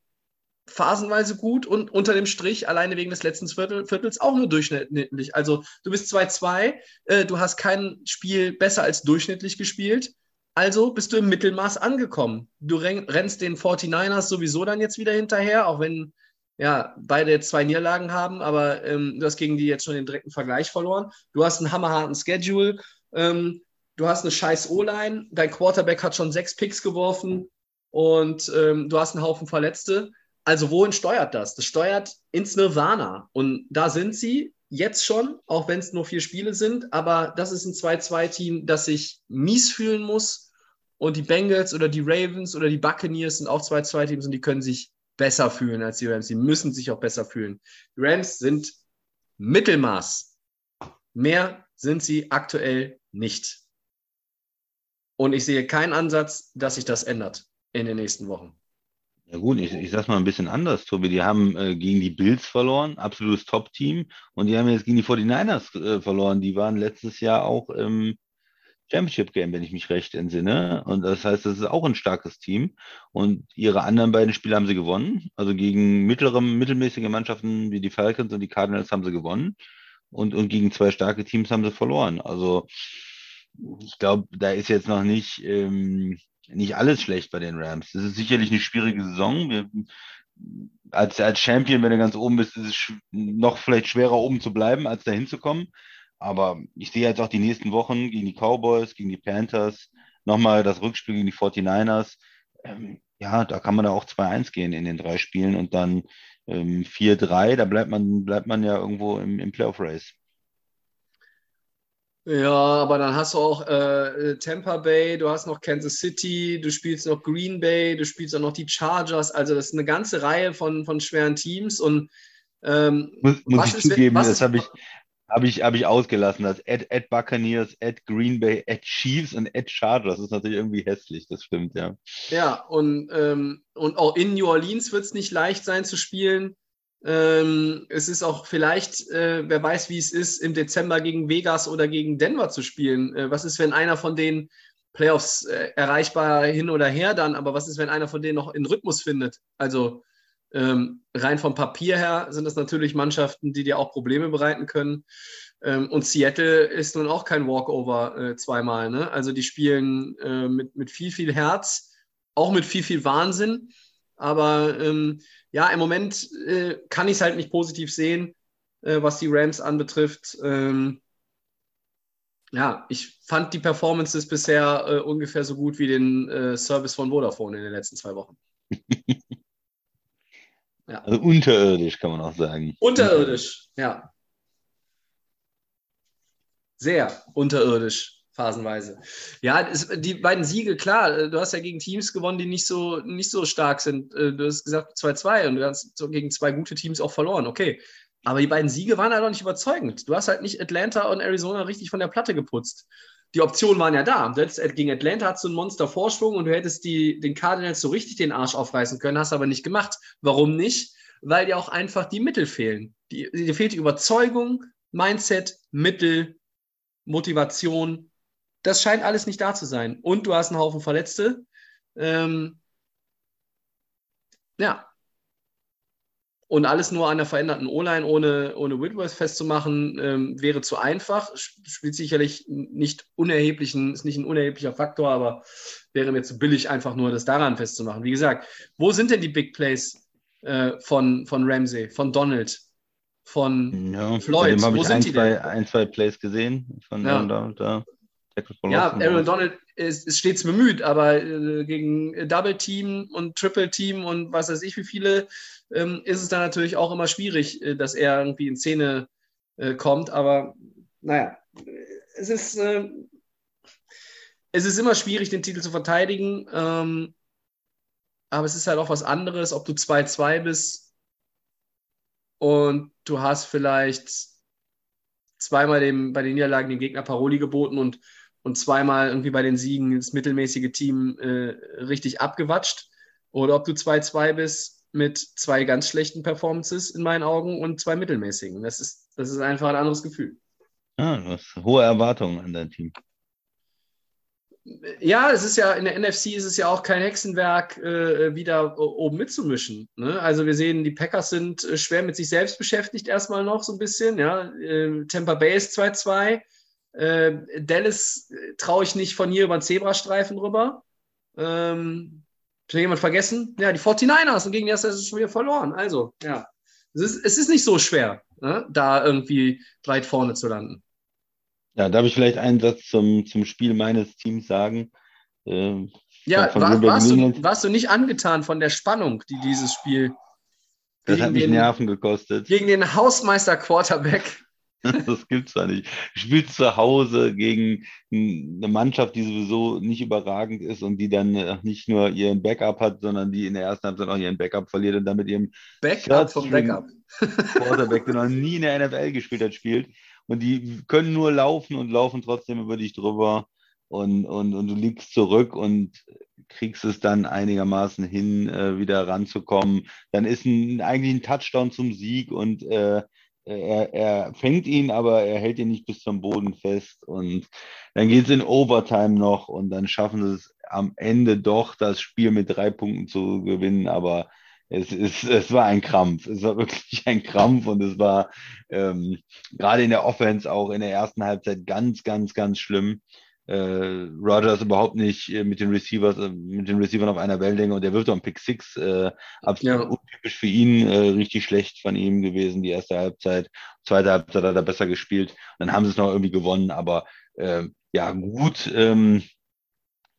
phasenweise gut und unter dem Strich, alleine wegen des letzten Viertel, Viertels, auch nur durchschnittlich. Also du bist 2-2, äh, du hast kein Spiel besser als durchschnittlich gespielt. Also bist du im Mittelmaß angekommen. Du rennst den 49ers sowieso dann jetzt wieder hinterher, auch wenn ja, beide zwei Niederlagen haben, aber ähm, du hast gegen die jetzt schon den direkten Vergleich verloren. Du hast einen hammerharten Schedule, ähm, du hast eine scheiß O-Line, dein Quarterback hat schon sechs Picks geworfen und ähm, du hast einen Haufen Verletzte. Also wohin steuert das? Das steuert ins Nirvana. Und da sind sie jetzt schon, auch wenn es nur vier Spiele sind. Aber das ist ein 2-2-Team, das sich mies fühlen muss. Und die Bengals oder die Ravens oder die Buccaneers sind auch 2-2-Teams und die können sich besser fühlen als die Rams. Die müssen sich auch besser fühlen. Die Rams sind Mittelmaß. Mehr sind sie aktuell nicht. Und ich sehe keinen Ansatz, dass sich das ändert in den nächsten Wochen. Ja gut, ich, ich sag's mal ein bisschen anders, Tobi. Die haben äh, gegen die Bills verloren, absolutes Top-Team. Und die haben jetzt gegen die 49ers äh, verloren. Die waren letztes Jahr auch im Championship-Game, wenn ich mich recht entsinne. Und das heißt, das ist auch ein starkes Team. Und ihre anderen beiden Spiele haben sie gewonnen. Also gegen mittlere, mittelmäßige Mannschaften wie die Falcons und die Cardinals haben sie gewonnen. Und, und gegen zwei starke Teams haben sie verloren. Also ich glaube, da ist jetzt noch nicht... Ähm, nicht alles schlecht bei den Rams. Das ist sicherlich eine schwierige Saison. Wir, als, als Champion, wenn du ganz oben bist, ist es noch vielleicht schwerer oben zu bleiben, als dahin zu kommen. Aber ich sehe jetzt auch die nächsten Wochen gegen die Cowboys, gegen die Panthers, nochmal das Rückspiel gegen die 49ers. Ähm, ja, da kann man da auch 2-1 gehen in den drei Spielen und dann ähm, 4-3, da bleibt man, bleibt man ja irgendwo im, im Playoff-Race. Ja, aber dann hast du auch äh, Tampa Bay, du hast noch Kansas City, du spielst noch Green Bay, du spielst auch noch die Chargers. Also das ist eine ganze Reihe von, von schweren Teams. Und ähm, muss, muss ich ist, zugeben, das habe ich, hab ich, hab ich ausgelassen. Das at, at Buccaneers, at Green Bay, at Chiefs und at Chargers. Das ist natürlich irgendwie hässlich, das stimmt, ja. Ja, und, ähm, und auch in New Orleans wird es nicht leicht sein zu spielen. Ähm, es ist auch vielleicht, äh, wer weiß, wie es ist, im Dezember gegen Vegas oder gegen Denver zu spielen. Äh, was ist, wenn einer von den Playoffs äh, erreichbar hin oder her dann, aber was ist, wenn einer von denen noch in Rhythmus findet? Also ähm, rein vom Papier her sind das natürlich Mannschaften, die dir auch Probleme bereiten können. Ähm, und Seattle ist nun auch kein Walkover äh, zweimal. Ne? Also die spielen äh, mit, mit viel, viel Herz, auch mit viel, viel Wahnsinn. Aber ähm, ja, im Moment äh, kann ich es halt nicht positiv sehen, äh, was die Rams anbetrifft. Ähm, ja, ich fand die Performances bisher äh, ungefähr so gut wie den äh, Service von Vodafone in den letzten zwei Wochen. [laughs] ja. Also unterirdisch kann man auch sagen. Unterirdisch, ja. Sehr unterirdisch phasenweise. Ja, es, die beiden Siege, klar, äh, du hast ja gegen Teams gewonnen, die nicht so, nicht so stark sind. Äh, du hast gesagt 2-2 und du hast gegen zwei gute Teams auch verloren, okay. Aber die beiden Siege waren halt auch nicht überzeugend. Du hast halt nicht Atlanta und Arizona richtig von der Platte geputzt. Die Optionen waren ja da. Äh, gegen Atlanta hast du einen Monster-Vorsprung und du hättest die, den Cardinals so richtig den Arsch aufreißen können, hast aber nicht gemacht. Warum nicht? Weil dir auch einfach die Mittel fehlen. Die, dir fehlt die Überzeugung, Mindset, Mittel, Motivation, das scheint alles nicht da zu sein. Und du hast einen Haufen Verletzte. Ähm, ja. Und alles nur an der veränderten O-Line ohne, ohne Whitworth festzumachen, ähm, wäre zu einfach. Spielt sicherlich nicht unerheblichen, ist nicht ein unerheblicher Faktor, aber wäre mir zu billig, einfach nur das daran festzumachen. Wie gesagt, wo sind denn die Big Plays äh, von, von Ramsey, von Donald, von ja, Floyd? Wo sind ein, die zwei, denn? ein, zwei Plays gesehen von ja. da, da. Ja, Aaron Donald ist, ist stets bemüht, aber äh, gegen Double Team und Triple Team und was weiß ich wie viele ähm, ist es dann natürlich auch immer schwierig, äh, dass er irgendwie in Szene äh, kommt. Aber naja, es ist, äh, es ist immer schwierig, den Titel zu verteidigen. Ähm, aber es ist halt auch was anderes, ob du 2-2 bist und du hast vielleicht zweimal dem, bei den Niederlagen dem Gegner Paroli geboten und und zweimal irgendwie bei den Siegen das mittelmäßige Team äh, richtig abgewatscht. Oder ob du 2-2 bist mit zwei ganz schlechten Performances in meinen Augen und zwei mittelmäßigen. Das ist, das ist einfach ein anderes Gefühl. Ah, du hast hohe Erwartungen an dein Team. ja, es ist ja in der NFC ist es ja auch kein Hexenwerk, äh, wieder oben mitzumischen. Ne? Also wir sehen, die Packers sind äh, schwer mit sich selbst beschäftigt, erstmal noch so ein bisschen. Ja? Äh, Tampa Bay ist 2-2. Äh, Dallas traue ich nicht von hier über den Zebrastreifen rüber. Ähm, hat jemand vergessen? Ja, die 49ers und gegen die hast du schon wieder verloren. Also, ja. Es ist, es ist nicht so schwer, ne? da irgendwie weit vorne zu landen. Ja, darf ich vielleicht einen Satz zum, zum Spiel meines Teams sagen? Ähm, ja, war, warst, du, warst du nicht angetan von der Spannung, die dieses Spiel. Das hat mich den, Nerven gekostet. Gegen den Hausmeister-Quarterback. [laughs] das gibt's da nicht. Du spielst zu Hause gegen eine Mannschaft, die sowieso nicht überragend ist und die dann äh, nicht nur ihren Backup hat, sondern die in der ersten Halbzeit auch ihren Backup verliert und dann mit ihrem Backup vom Backup. [laughs] Quarterback, der noch nie in der NFL gespielt hat, spielt. Und die können nur laufen und laufen trotzdem über dich drüber. Und, und, und du liegst zurück und kriegst es dann einigermaßen hin, äh, wieder ranzukommen. Dann ist ein, eigentlich ein Touchdown zum Sieg und äh, er, er fängt ihn, aber er hält ihn nicht bis zum Boden fest. Und dann geht es in Overtime noch und dann schaffen sie es am Ende doch, das Spiel mit drei Punkten zu gewinnen. Aber es, ist, es war ein Krampf. Es war wirklich [laughs] ein Krampf und es war ähm, gerade in der Offense auch in der ersten Halbzeit ganz, ganz, ganz schlimm äh, Rogers überhaupt nicht äh, mit den Receivers, äh, mit den Receivern auf einer Wellenlänge und der wirft auch einen Pick Six. Äh, absolut ja. untypisch für ihn, äh, richtig schlecht von ihm gewesen, die erste Halbzeit. Zweite Halbzeit hat er besser gespielt. Und dann haben sie es noch irgendwie gewonnen, aber äh, ja, gut. Ähm,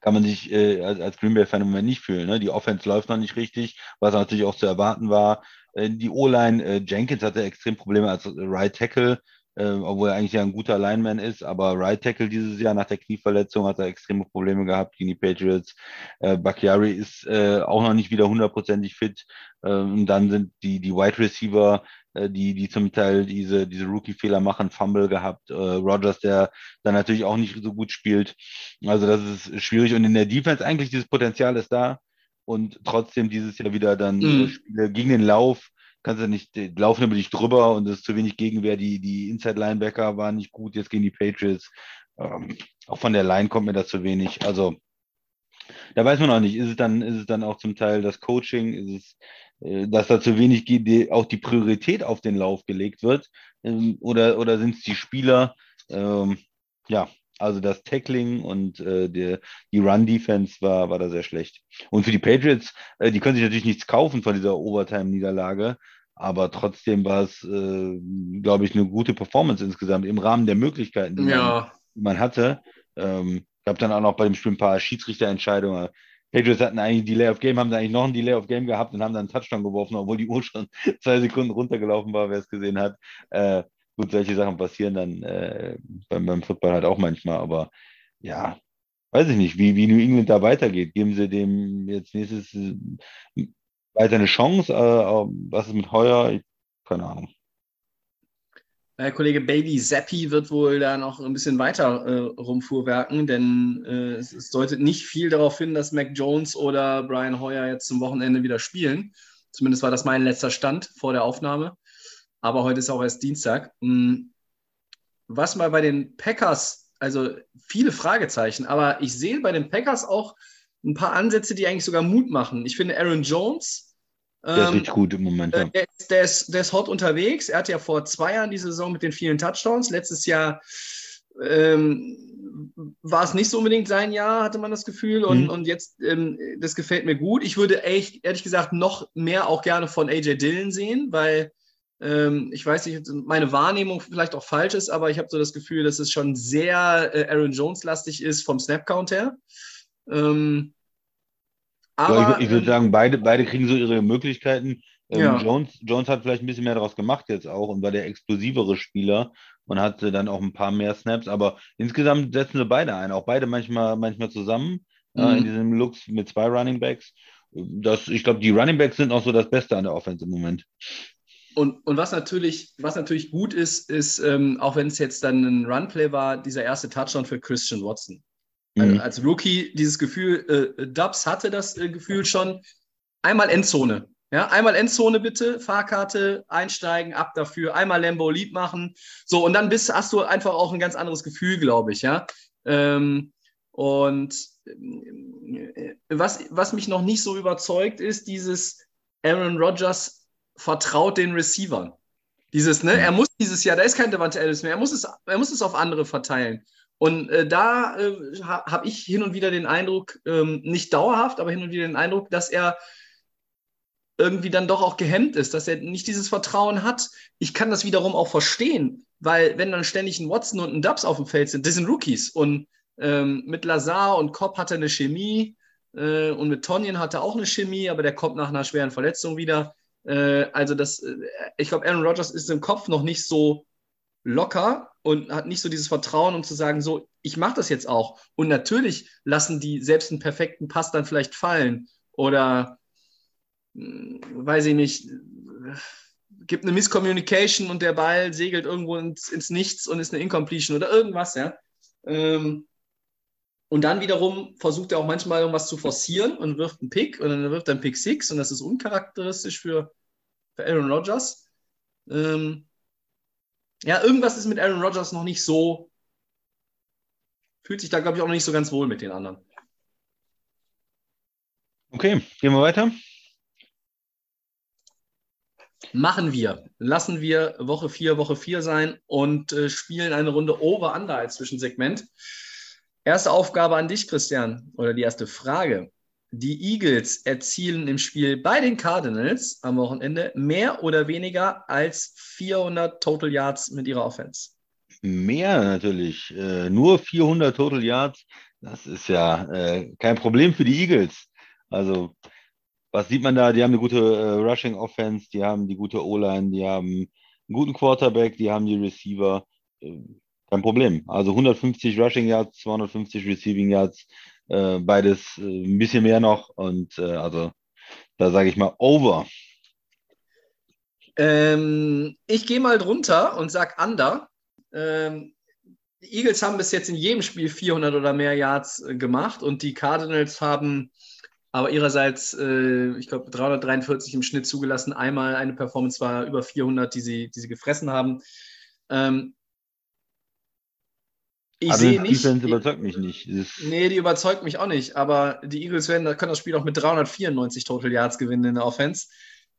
kann man sich äh, als, als Green Bay-Fan im Moment nicht fühlen. Ne? Die Offense läuft noch nicht richtig, was natürlich auch zu erwarten war. Äh, die O-Line, äh, Jenkins hatte extrem Probleme als Right Tackle äh, obwohl er eigentlich ja ein guter Lineman ist, aber Right Tackle dieses Jahr nach der Knieverletzung hat er extreme Probleme gehabt gegen die Patriots. Äh, Bakhtiari ist äh, auch noch nicht wieder hundertprozentig fit. Äh, und dann sind die, die Wide Receiver, äh, die, die zum Teil diese, diese Rookie-Fehler machen, Fumble gehabt. Äh, Rogers, der dann natürlich auch nicht so gut spielt. Also das ist schwierig. Und in der Defense eigentlich dieses Potenzial ist da. Und trotzdem dieses Jahr wieder dann mhm. Spiele gegen den Lauf kannst du nicht, die laufen über dich drüber und es ist zu wenig Gegenwehr. Die, die Inside-Linebacker waren nicht gut jetzt gegen die Patriots. Ähm, auch von der Line kommt mir das zu wenig. Also da weiß man auch nicht, ist es dann, ist es dann auch zum Teil das Coaching, ist es, äh, dass da zu wenig die, auch die Priorität auf den Lauf gelegt wird, ähm, oder, oder sind es die Spieler? Ähm, ja, also das Tackling und äh, der, die Run-Defense war, war da sehr schlecht. Und für die Patriots, äh, die können sich natürlich nichts kaufen von dieser Overtime-Niederlage, aber trotzdem war es, äh, glaube ich, eine gute Performance insgesamt im Rahmen der Möglichkeiten, die, ja. man, die man, hatte. Ähm, ich habe dann auch noch bei dem Spiel ein paar Schiedsrichterentscheidungen. Patriots hatten eigentlich Delay of Game, haben dann eigentlich noch ein Delay of Game gehabt und haben dann einen Touchdown geworfen, obwohl die Uhr schon [laughs] zwei Sekunden runtergelaufen war, wer es gesehen hat. Äh, gut, solche Sachen passieren dann äh, beim, beim Football halt auch manchmal, aber ja, weiß ich nicht, wie, wie New England da weitergeht. Geben sie dem jetzt nächstes äh, weiter eine Chance? Äh, was ist mit Heuer? Ich, keine Ahnung. Der Kollege Baby Zappi wird wohl da noch ein bisschen weiter äh, rumfuhrwerken, denn äh, es, es, deutet nicht viel darauf hin, dass Mac Jones oder Brian Hoyer jetzt zum Wochenende wieder spielen. Zumindest war das mein letzter Stand vor der Aufnahme aber heute ist auch erst Dienstag. Hm, was mal bei den Packers, also viele Fragezeichen, aber ich sehe bei den Packers auch ein paar Ansätze, die eigentlich sogar Mut machen. Ich finde Aaron Jones. Der ist ähm, richtig gut im Moment. Ja. Der, der, ist, der ist hot unterwegs. Er hatte ja vor zwei Jahren die Saison mit den vielen Touchdowns. Letztes Jahr ähm, war es nicht so unbedingt sein Jahr, hatte man das Gefühl. Und, mhm. und jetzt, ähm, das gefällt mir gut. Ich würde echt, ehrlich gesagt, noch mehr auch gerne von AJ Dillon sehen, weil ich weiß nicht, meine Wahrnehmung vielleicht auch falsch ist, aber ich habe so das Gefühl, dass es schon sehr äh, Aaron Jones-lastig ist vom Snap-Count her. Ähm, aber, ich, ich würde ähm, sagen, beide, beide kriegen so ihre Möglichkeiten. Ähm, ja. Jones, Jones hat vielleicht ein bisschen mehr daraus gemacht jetzt auch und war der explosivere Spieler und hatte dann auch ein paar mehr Snaps, aber insgesamt setzen sie beide ein, auch beide manchmal, manchmal zusammen mhm. äh, in diesem Looks mit zwei Running Backs. Das, ich glaube, die Running Backs sind auch so das Beste an der Offense im Moment. Und, und was, natürlich, was natürlich gut ist, ist, ähm, auch wenn es jetzt dann ein Runplay war, dieser erste Touchdown für Christian Watson. Mhm. Also als Rookie dieses Gefühl, äh, Dubs hatte das äh, Gefühl schon, einmal Endzone. Ja, einmal Endzone bitte, Fahrkarte, einsteigen, ab dafür, einmal Lambo lieb machen. So, und dann bist, hast du einfach auch ein ganz anderes Gefühl, glaube ich, ja. Ähm, Und äh, was, was mich noch nicht so überzeugt, ist dieses Aaron Rodgers vertraut den Receivern. Dieses, ne, er muss dieses Jahr, da ist kein Devante Adams mehr, er muss es, er muss es auf andere verteilen. Und äh, da äh, habe ich hin und wieder den Eindruck, ähm, nicht dauerhaft, aber hin und wieder den Eindruck, dass er irgendwie dann doch auch gehemmt ist, dass er nicht dieses Vertrauen hat. Ich kann das wiederum auch verstehen, weil wenn dann ständig ein Watson und ein Dubs auf dem Feld sind, das sind Rookies. Und ähm, mit Lazar und Cobb hat er eine Chemie äh, und mit Tonyan hat er auch eine Chemie, aber der kommt nach einer schweren Verletzung wieder. Äh, also das, äh, ich glaube, Aaron Rodgers ist im Kopf noch nicht so locker und hat nicht so dieses Vertrauen, um zu sagen, so, ich mache das jetzt auch. Und natürlich lassen die selbst einen perfekten Pass dann vielleicht fallen oder hm, weiß ich nicht, gibt eine Misscommunication und der Ball segelt irgendwo ins, ins Nichts und ist eine Incompletion oder irgendwas, ja. Ähm, und dann wiederum versucht er auch manchmal irgendwas zu forcieren und wirft einen Pick und dann wirft er einen Pick 6 und das ist uncharakteristisch für, für Aaron Rodgers. Ähm, ja, irgendwas ist mit Aaron Rodgers noch nicht so, fühlt sich da, glaube ich, auch noch nicht so ganz wohl mit den anderen. Okay, gehen wir weiter. Machen wir. Lassen wir Woche 4 Woche 4 sein und äh, spielen eine Runde Over-Under als Zwischensegment. Erste Aufgabe an dich, Christian, oder die erste Frage. Die Eagles erzielen im Spiel bei den Cardinals am Wochenende mehr oder weniger als 400 Total Yards mit ihrer Offense. Mehr natürlich. Äh, nur 400 Total Yards. Das ist ja äh, kein Problem für die Eagles. Also, was sieht man da? Die haben eine gute äh, Rushing Offense, die haben die gute O-Line, die haben einen guten Quarterback, die haben die Receiver. Kein Problem. Also 150 Rushing Yards, 250 Receiving Yards, äh, beides äh, ein bisschen mehr noch. Und äh, also da sage ich mal over. Ähm, ich gehe mal drunter und sage under. Ähm, die Eagles haben bis jetzt in jedem Spiel 400 oder mehr Yards äh, gemacht und die Cardinals haben aber ihrerseits, äh, ich glaube, 343 im Schnitt zugelassen. Einmal eine Performance war über 400, die sie, die sie gefressen haben. Ähm, ich also sehe nicht. Defense überzeugt mich nicht. nee, die überzeugt mich auch nicht. Aber die Eagles werden, können das Spiel auch mit 394 Total Yards gewinnen in der Offense,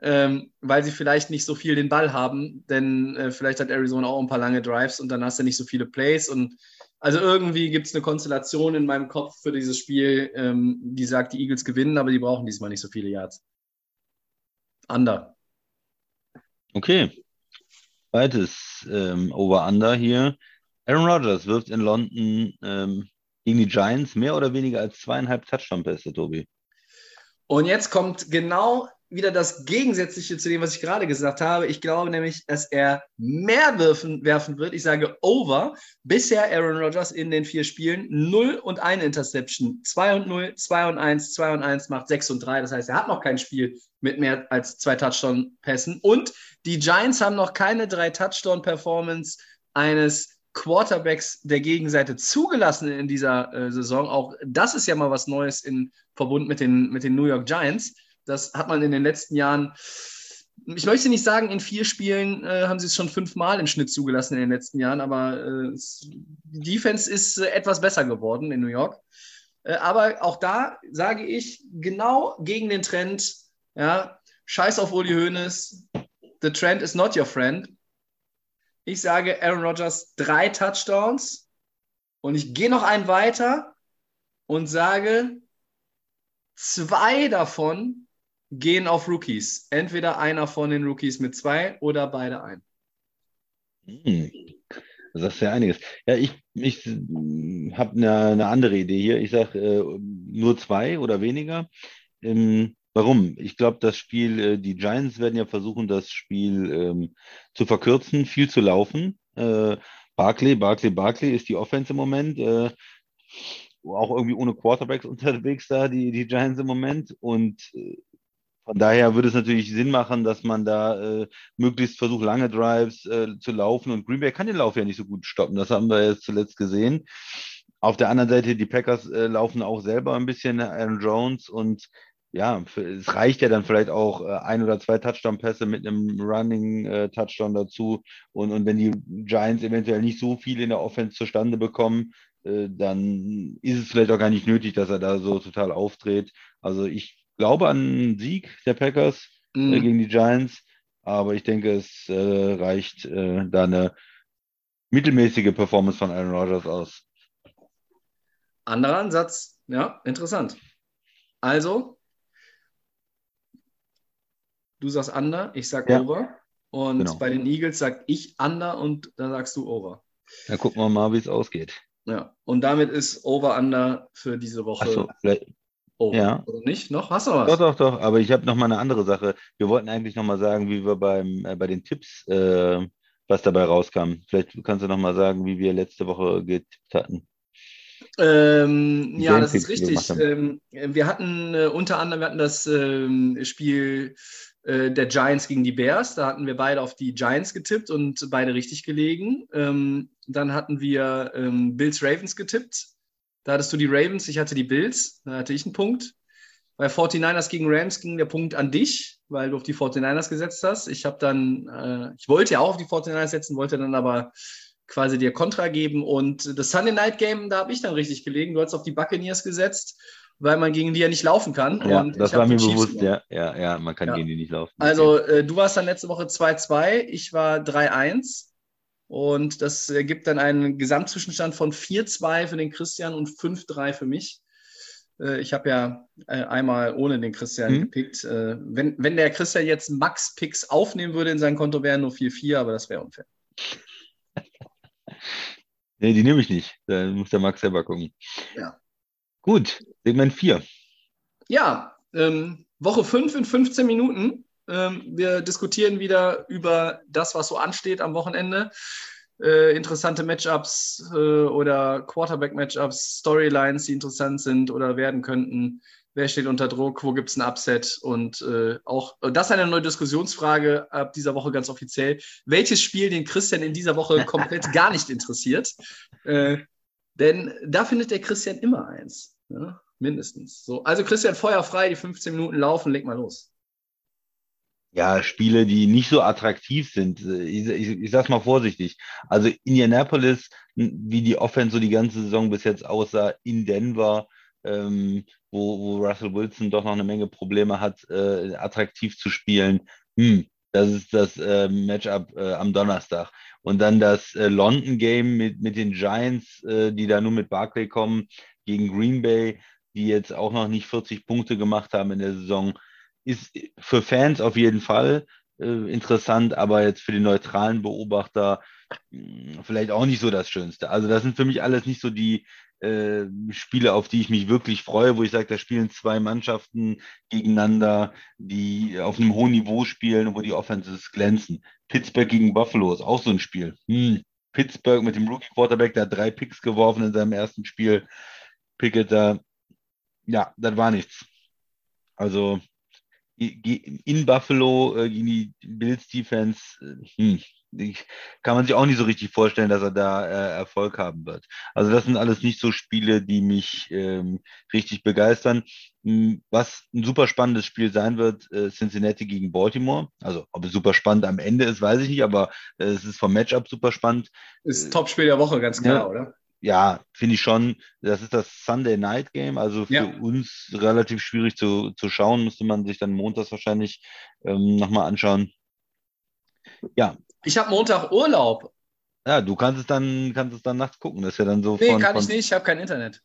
ähm, weil sie vielleicht nicht so viel den Ball haben. Denn äh, vielleicht hat Arizona auch ein paar lange Drives und dann hast du nicht so viele Plays. Und also irgendwie gibt es eine Konstellation in meinem Kopf für dieses Spiel, ähm, die sagt, die Eagles gewinnen, aber die brauchen diesmal nicht so viele Yards. Under. Okay. Zweites ähm, Over-Under hier. Aaron Rodgers wirft in London ähm, gegen die Giants mehr oder weniger als zweieinhalb Touchdown-Pässe, Tobi. Und jetzt kommt genau wieder das Gegensätzliche zu dem, was ich gerade gesagt habe. Ich glaube nämlich, dass er mehr werfen, werfen wird. Ich sage over. Bisher Aaron Rodgers in den vier Spielen 0 und 1 Interception. 2 und 0, 2 und 1, 2 und 1 macht 6 und 3. Das heißt, er hat noch kein Spiel mit mehr als zwei Touchdown-Pässen. Und die Giants haben noch keine drei Touchdown-Performance eines Quarterbacks der Gegenseite zugelassen in dieser äh, Saison. Auch das ist ja mal was Neues in Verbund mit den, mit den New York Giants. Das hat man in den letzten Jahren, ich möchte nicht sagen, in vier Spielen äh, haben sie es schon fünfmal im Schnitt zugelassen in den letzten Jahren, aber äh, die Defense ist äh, etwas besser geworden in New York. Äh, aber auch da sage ich genau gegen den Trend, ja, scheiß auf Uli Hoeneß, the trend is not your friend. Ich sage Aaron Rodgers drei Touchdowns und ich gehe noch einen weiter und sage, zwei davon gehen auf Rookies. Entweder einer von den Rookies mit zwei oder beide ein. Hm. Das ist ja einiges. Ja, ich, ich habe eine, eine, andere Idee hier. Ich sage äh, nur zwei oder weniger. Ähm, Warum? Ich glaube, das Spiel, äh, die Giants werden ja versuchen, das Spiel ähm, zu verkürzen, viel zu laufen. Äh, Barkley, Barkley, Barkley ist die Offense im Moment. Äh, auch irgendwie ohne Quarterbacks unterwegs da, die, die Giants im Moment. Und äh, von daher würde es natürlich Sinn machen, dass man da äh, möglichst versucht, lange Drives äh, zu laufen. Und Green Bay kann den Lauf ja nicht so gut stoppen. Das haben wir jetzt zuletzt gesehen. Auf der anderen Seite, die Packers äh, laufen auch selber ein bisschen Aaron Jones und ja, es reicht ja dann vielleicht auch äh, ein oder zwei Touchdown-Pässe mit einem Running-Touchdown äh, dazu. Und, und wenn die Giants eventuell nicht so viel in der Offense zustande bekommen, äh, dann ist es vielleicht auch gar nicht nötig, dass er da so total auftritt. Also ich glaube an einen Sieg der Packers Mhm. gegen die Giants, aber ich denke, es reicht da eine mittelmäßige Performance von Aaron Rodgers aus. Anderer Ansatz, ja, interessant. Also, du sagst Under, ich sag Ja. Over. Und Genau. bei den Eagles sag ich Under und da sagst du Over. Dann gucken wir mal, wie es ausgeht. Ja, und damit ist Over Under für diese Woche Achso, vielleicht. Over. ja. Oder nicht? Noch? Hast du noch Doch, was? doch, doch. Aber ich habe noch mal eine andere Sache. Wir wollten eigentlich noch mal sagen, wie wir beim, äh, bei den Tipps, äh, was dabei rauskam. Vielleicht kannst du noch mal sagen, wie wir letzte Woche getippt hatten. Ähm, ja, das ist richtig. Ähm, wir hatten äh, unter anderem wir hatten das ähm, Spiel äh, der Giants gegen die Bears. Da hatten wir beide auf die Giants getippt und beide richtig gelegen. Ähm, dann hatten wir ähm, Bills Ravens getippt. Da hattest du die Ravens, ich hatte die Bills. Da hatte ich einen Punkt. Bei 49ers gegen Rams ging der Punkt an dich, weil du auf die 49ers gesetzt hast. Ich habe dann, äh, ich wollte ja auch auf die 49ers setzen, wollte dann aber quasi dir Kontra geben. Und das Sunday Night Game, da habe ich dann richtig gelegen. Du hast auf die Buccaneers gesetzt, weil man gegen die ja nicht laufen kann. Ja, und das war mir bewusst. Ja, ja, ja, man kann Ja. gegen die nicht laufen. Also äh, du warst dann letzte Woche 2-2, ich war 3-1. Und das ergibt dann einen Gesamtzwischenstand von 4-2 für den Christian und 5-3 für mich. Äh, Ich habe ja äh, einmal ohne den Christian Mhm. gepickt. Äh, Wenn, wenn der Christian jetzt Max Picks aufnehmen würde in sein Konto, wären nur 4-4, aber das wäre unfair. [laughs] Nee, die nehme ich nicht. Da muss der Max selber gucken. Ja. Gut, Segment 4. Ja, ähm, Woche 5 in 15 Minuten. Ähm, wir diskutieren wieder über das, was so ansteht am Wochenende. Äh, interessante Matchups äh, oder Quarterback-Matchups, Storylines, die interessant sind oder werden könnten. Wer steht unter Druck? Wo gibt es ein Upset? Und äh, auch das ist eine neue Diskussionsfrage ab dieser Woche ganz offiziell. Welches Spiel den Christian in dieser Woche komplett [laughs] gar nicht interessiert? Äh, denn da findet der Christian immer eins. Ja? Mindestens. So, also Christian, Feuer frei, die 15 Minuten laufen, leg mal los. Ja, Spiele, die nicht so attraktiv sind. Ich, ich, ich sag's mal vorsichtig. Also Indianapolis, wie die Offense so die ganze Saison bis jetzt aussah, in Denver, ähm, wo, wo Russell Wilson doch noch eine Menge Probleme hat, äh, attraktiv zu spielen. Hm, das ist das äh, Matchup äh, am Donnerstag. Und dann das äh, London Game mit, mit den Giants, äh, die da nur mit Barclay kommen, gegen Green Bay, die jetzt auch noch nicht 40 Punkte gemacht haben in der Saison ist für Fans auf jeden Fall äh, interessant, aber jetzt für den neutralen Beobachter mh, vielleicht auch nicht so das Schönste. Also das sind für mich alles nicht so die äh, Spiele, auf die ich mich wirklich freue, wo ich sage, da spielen zwei Mannschaften gegeneinander, die auf einem hohen Niveau spielen und wo die Offenses glänzen. Pittsburgh gegen Buffalo ist auch so ein Spiel. Hm. Pittsburgh mit dem Rookie Quarterback, der hat drei Picks geworfen in seinem ersten Spiel. Pickett da, ja, das war nichts. Also in Buffalo äh, gegen die Bills Defense, äh, hm, kann man sich auch nicht so richtig vorstellen, dass er da äh, Erfolg haben wird. Also das sind alles nicht so Spiele, die mich ähm, richtig begeistern. Hm, was ein super spannendes Spiel sein wird, äh, Cincinnati gegen Baltimore. Also ob es super spannend am Ende ist, weiß ich nicht, aber äh, es ist vom Matchup super spannend. Ist Topspiel der Woche, ganz klar, ja. oder? Ja, finde ich schon. Das ist das Sunday Night Game, also für Ja. uns relativ schwierig zu, zu schauen. Müsste man sich dann montags wahrscheinlich ähm, nochmal anschauen. Ja, Ich habe Montag Urlaub. ja, du kannst es dann, kannst es dann nachts gucken. Das ist ja dann so Nee, von, kann von ich nicht, ich habe kein Internet.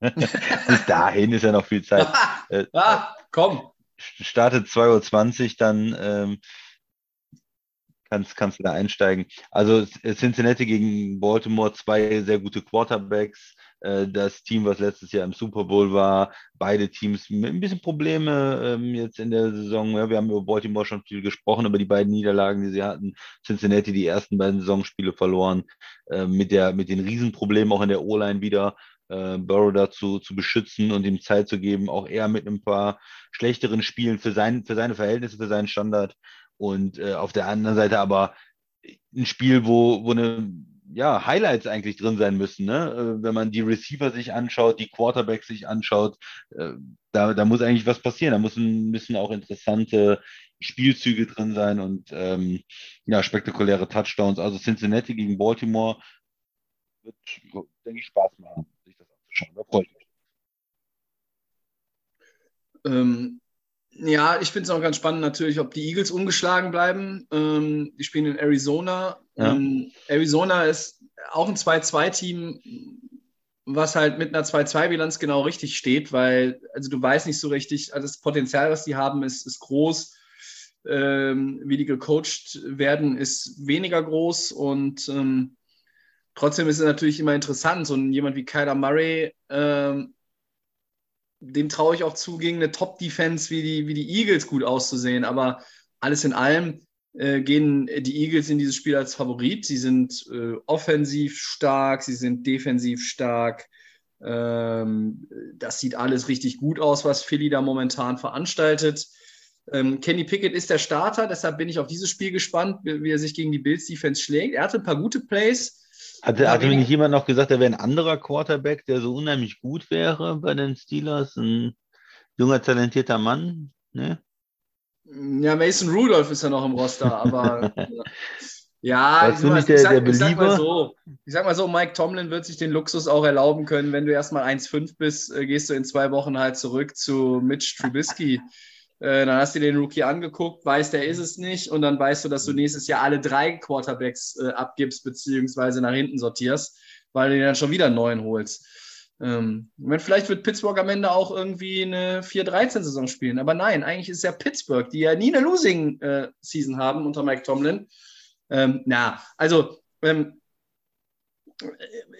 [laughs] bis dahin ist ja noch viel Zeit. [laughs] Äh, ah, komm. startet 2.20 Uhr, dann ähm, kannst, kannst du da einsteigen. Also Cincinnati gegen Baltimore, zwei sehr gute Quarterbacks. Äh, das Team, was letztes Jahr im Super Bowl war, beide Teams mit ein bisschen Probleme ähm, jetzt in der Saison. Ja, wir haben über Baltimore schon viel gesprochen, über die beiden Niederlagen, die sie hatten. Cincinnati die ersten beiden Saisonspiele verloren, äh, mit, der, mit den Riesenproblemen auch in der O-Line wieder äh, Burrow dazu zu beschützen und ihm Zeit zu geben, auch eher mit ein paar schlechteren Spielen für, sein, für seine Verhältnisse, für seinen Standard. Und äh, auf der anderen Seite aber ein Spiel, wo, wo eine ja, Highlights eigentlich drin sein müssen. Ne? Äh, wenn man die Receiver sich anschaut, die Quarterbacks sich anschaut, äh, da, da muss eigentlich was passieren. Da müssen, müssen auch interessante Spielzüge drin sein und ähm, ja, spektakuläre Touchdowns. Also Cincinnati gegen Baltimore wird, denke ich, Spaß machen, sich das anzuschauen. Da freue ich mich. Ähm, ja, ich finde es auch ganz spannend natürlich, ob die Eagles ungeschlagen bleiben. Ähm, die spielen in Arizona. Ja. Ähm, Arizona ist auch ein 2-2-Team, was halt mit einer 2-2-Bilanz genau richtig steht, weil also du weißt nicht so richtig, also das Potenzial, was die haben, ist, ist groß. Ähm, wie die gecoacht werden, ist weniger groß und ähm, trotzdem ist es natürlich immer interessant, so jemand wie Kyler Murray, ähm, dem traue ich auch zu, gegen eine Top-Defense wie die, wie die Eagles gut auszusehen, aber alles in allem äh, gehen die Eagles in dieses Spiel als Favorit. Sie sind äh, offensiv stark, sie sind defensiv stark. Ähm, das sieht alles richtig gut aus, was Philly da momentan veranstaltet. Ähm, Kenny Pickett ist der Starter, deshalb bin ich auf dieses Spiel gespannt, wie, wie er sich gegen die Bills Defense schlägt. Er hatte ein paar gute Plays. Hatte, Ja, hatte mir nicht jemand noch gesagt, er wäre ein anderer Quarterback, der so unheimlich gut wäre bei den Steelers? Ein junger, talentierter Mann? Ne? Ja, Mason Rudolph ist ja noch im Roster, aber [laughs] ja, ich, nicht der- ich, sag, ich sag mal so, ich sag mal so, Mike Tomlin wird sich den Luxus auch erlauben können, wenn du erstmal 1,5 bist, äh, gehst du in zwei Wochen halt zurück zu Mitch Trubisky. Äh, dann hast du den Rookie angeguckt, weißt, der ist es nicht, und dann weißt du, dass du nächstes Jahr alle drei Quarterbacks äh, abgibst, beziehungsweise nach hinten sortierst, weil du dir dann schon wieder einen neuen holst. Ähm, vielleicht wird Pittsburgh am Ende auch irgendwie eine 4-13-Saison spielen. Aber nein, eigentlich ist es ja Pittsburgh, die ja nie eine Losing-Season haben unter Mike Tomlin. Ähm, na, also ähm, äh,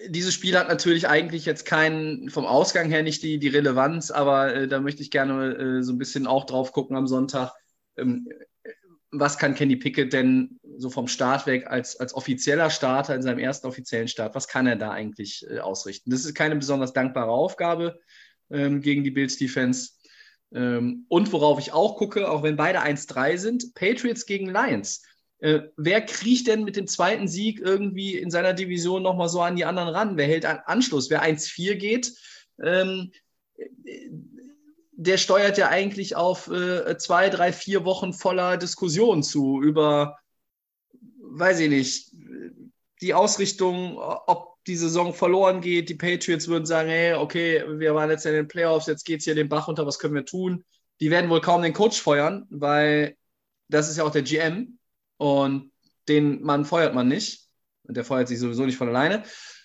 dieses Spiel hat natürlich eigentlich jetzt keinen, vom Ausgang her nicht die, die Relevanz, aber äh, da möchte ich gerne äh, so ein bisschen auch drauf gucken am Sonntag. Ähm, was kann Kenny Pickett denn so vom Start weg als, als offizieller Starter in seinem ersten offiziellen Start, was kann er da eigentlich äh, ausrichten? Das ist keine besonders dankbare Aufgabe ähm, gegen die Bills Defense. Ähm, und worauf ich auch gucke, auch wenn beide 1-3 sind, Patriots gegen Lions. Äh, wer kriecht denn mit dem zweiten Sieg irgendwie in seiner Division nochmal so an die anderen ran? Wer hält an Anschluss? Wer 1-4 geht, ähm, der steuert ja eigentlich auf äh, zwei, drei, vier Wochen voller Diskussion zu über, weiß ich nicht, die Ausrichtung, ob die Saison verloren geht. Die Patriots würden sagen, hey, okay, wir waren jetzt in den Playoffs, jetzt geht es hier den Bach runter, was können wir tun? Die werden wohl kaum den Coach feuern, weil das ist ja auch der GM und den Mann feuert man nicht. Und der feuert sich sowieso nicht von alleine.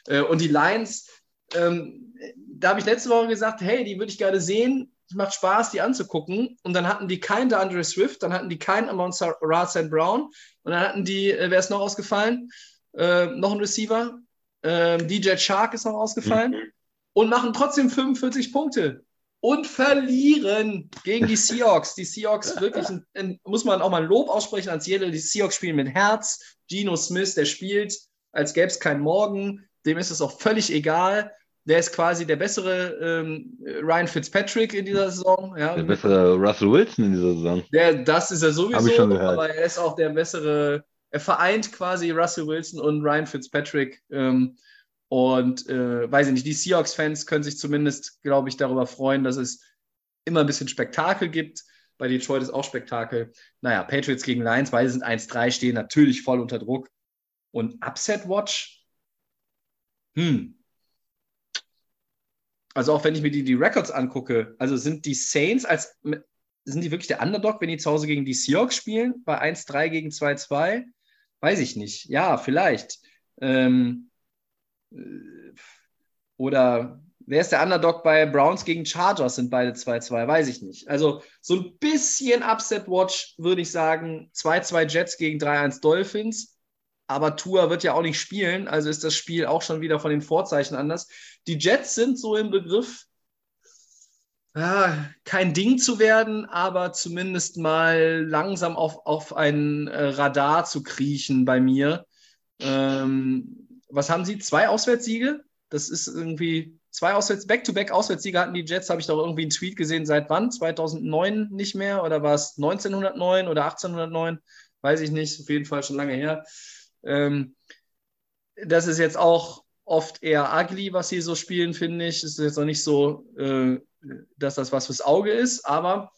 Äh, und die Lions, ähm, da habe ich letzte Woche gesagt, hey, die würde ich gerne sehen. Es macht Spaß, die anzugucken. Und dann hatten die keinen DeAndre Swift, dann hatten die keinen Amon Ra St. Brown und dann hatten die, äh, wer ist noch ausgefallen? Äh, noch ein Receiver. Ähm, DJ Shark ist noch ausgefallen. Mhm. Und machen trotzdem 45 Punkte. Und verlieren gegen die Seahawks. Die Seahawks [laughs] wirklich, ein, ein, muss man auch mal Lob aussprechen an Seattle. Die Seahawks spielen mit Herz. Geno Smith, der spielt, als gäbe es keinen Morgen. Dem ist es auch völlig egal. Der ist quasi der bessere ähm, Ryan Fitzpatrick in dieser Saison. Ja. Der bessere Russell Wilson in dieser Saison. Der, das ist er sowieso, Hab ich schon gehört. aber er ist auch der bessere, er vereint quasi Russell Wilson und Ryan Fitzpatrick. Ähm, und äh, weiß ich nicht, die Seahawks-Fans können sich zumindest, glaube ich, darüber freuen, dass es immer ein bisschen Spektakel gibt. Bei Detroit ist auch Spektakel. Naja, Patriots gegen Lions, beide sind 1-3, stehen natürlich voll unter Druck. Und Upset Watch? Hm. Also auch wenn ich mir die, die Records angucke, also sind die Saints als sind die wirklich der Underdog, wenn die zu Hause gegen die Seahawks spielen? Bei 1-3 gegen 2-2? Weiß ich nicht. Ja, vielleicht. Ähm, äh, oder wer ist der Underdog bei Browns gegen Chargers? Sind beide 2-2? Weiß ich nicht. Also so ein bisschen Upset Watch würde ich sagen. 2-2 Jets gegen 3-1 Dolphins. Aber Tua wird ja auch nicht spielen, also ist das Spiel auch schon wieder von den Vorzeichen anders. Die Jets sind so im Begriff, ja, kein Ding zu werden, aber zumindest mal langsam auf, auf ein äh, Radar zu kriechen bei mir. Ähm, was haben sie? Zwei Auswärtssiege? Das ist irgendwie zwei Auswärts, Back-to-Back-Auswärtssiege hatten die Jets, habe ich doch irgendwie einen Tweet gesehen, seit wann? 2009 nicht mehr? Oder war es 1909 oder 1809? Weiß ich nicht, auf jeden Fall schon lange her. Ähm, das ist jetzt auch oft eher ugly, was sie so spielen, finde ich. Es ist jetzt noch nicht so, äh, dass das was fürs Auge ist, aber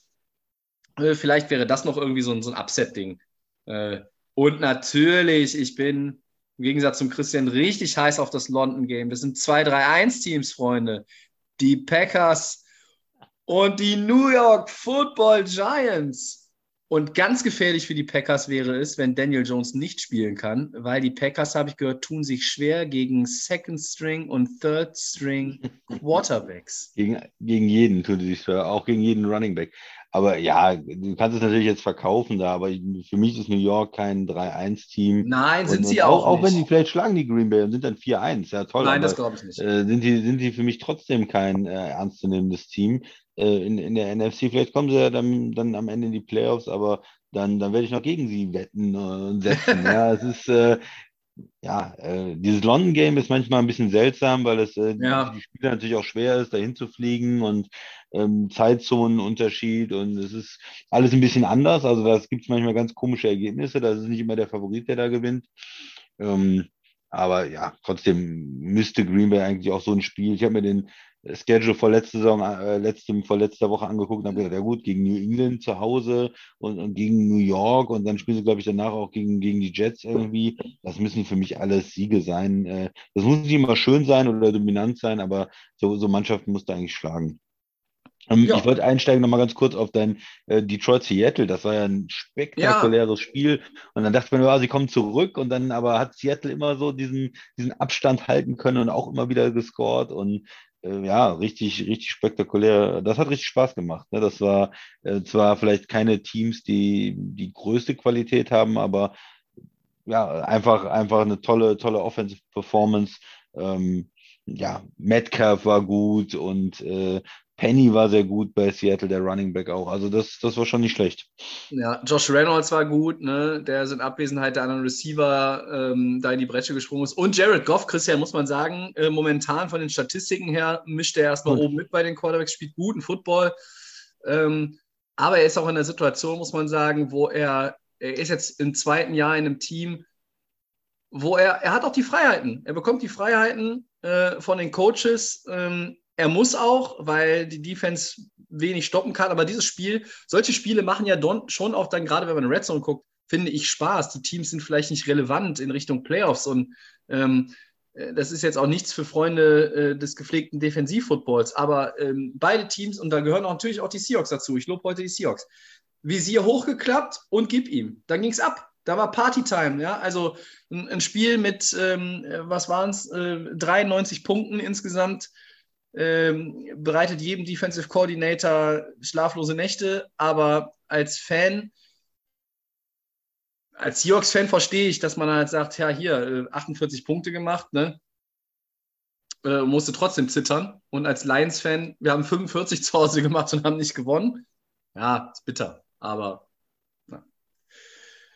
äh, vielleicht wäre das noch irgendwie so ein, so ein Upset-Ding. Äh, und natürlich, ich bin im Gegensatz zum Christian richtig heiß auf das London Game. Das sind zwei 3-1-Teams, Freunde. Die Packers und die New York Football Giants. Und ganz gefährlich für die Packers wäre es, wenn Daniel Jones nicht spielen kann, weil die Packers, habe ich gehört, tun sich schwer gegen Second String und Third String [laughs] Quarterbacks. Gegen, gegen jeden tun sie sich schwer, auch gegen jeden Running Back. Aber ja, du kannst es natürlich jetzt verkaufen da, aber für mich ist New York kein 3-1-Team. Nein, sind sie auch, auch. nicht. Auch wenn die vielleicht schlagen die Green Bay und sind dann 4-1, ja toll. Nein, das glaube ich nicht. Äh, sind, die, sind die für mich trotzdem kein äh, ernstzunehmendes Team. Äh, in, in der NFC, vielleicht kommen sie ja dann, dann am Ende in die Playoffs, aber dann, dann werde ich noch gegen sie wetten äh, und setzen. [laughs] ja, es ist, äh, ja, äh, dieses London Game ist manchmal ein bisschen seltsam, weil es äh, Ja. die Spieler natürlich auch schwer ist, dahin zu fliegen und ähm, Zeitzonenunterschied und es ist alles ein bisschen anders. Also da gibt es manchmal ganz komische Ergebnisse. Da ist nicht immer der Favorit, der da gewinnt. Ähm, aber ja, trotzdem müsste Green Bay eigentlich auch so ein Spiel. Ich habe mir den Schedule vor letzter Saison, äh, letzte, vor letzter Woche angeguckt und habe gedacht, ja gut, gegen New England zu Hause und, und gegen New York und dann spielen sie, glaube ich, danach auch gegen, gegen die Jets irgendwie. Das müssen für mich alles Siege sein. Äh, das muss nicht immer schön sein oder dominant sein, aber so, so Mannschaften musst du eigentlich schlagen. Ähm, Ja. Ich wollte einsteigen nochmal ganz kurz auf dein äh, Detroit Seattle. Das war ja ein spektakuläres Spiel. Und dann dachte man, ja, sie kommen zurück. Und dann aber hat Seattle immer so diesen, diesen Abstand halten können und auch immer wieder gescored. Und ja, richtig, richtig spektakulär. Das hat richtig Spaß gemacht. Ne? Das war äh, zwar vielleicht keine Teams, die die größte Qualität haben, aber ja, einfach, einfach eine tolle, tolle Offensive Performance. Ähm, ja, Metcalf war gut und äh, Penny war sehr gut bei Seattle, der Running Back auch. Also das, das war schon nicht schlecht. Ja, Josh Reynolds war gut, ne? der ist in Abwesenheit der anderen Receiver ähm, da in die Bresche gesprungen ist. Und Jared Goff, Christian, muss man sagen, äh, momentan von den Statistiken her mischt er erstmal Gut. oben mit bei den Quarterbacks, spielt guten Football. Ähm, aber er ist auch in der Situation, muss man sagen, wo er, er ist jetzt im zweiten Jahr in einem Team, wo er, er hat auch die Freiheiten. Er bekommt die Freiheiten äh, von den Coaches. Ähm, er muss auch, weil die Defense wenig stoppen kann. Aber dieses Spiel, solche Spiele machen ja don, schon auch dann, gerade wenn man in Red Zone guckt, finde ich Spaß. Die Teams sind vielleicht nicht relevant in Richtung Playoffs und ähm, äh, das ist jetzt auch nichts für Freunde äh, des gepflegten Defensivfootballs, aber ähm, beide Teams, und da gehören auch natürlich auch die Seahawks dazu, ich lobe heute die Seahawks, Visier hochgeklappt und gib ihm. Dann ging es ab. Da war Partytime, ja. Also ein, ein Spiel mit, ähm, äh, was waren es, äh, 93 Punkten insgesamt. Ähm, bereitet jedem Defensive Coordinator schlaflose Nächte, aber als Fan, als Seahawks-Fan verstehe ich, dass man halt sagt, ja, hier, äh, 48 Punkte gemacht, ne? Äh, musste trotzdem zittern. Und als Lions-Fan, wir haben 45 [laughs] zu Hause gemacht und haben nicht gewonnen. Ja, ist bitter, aber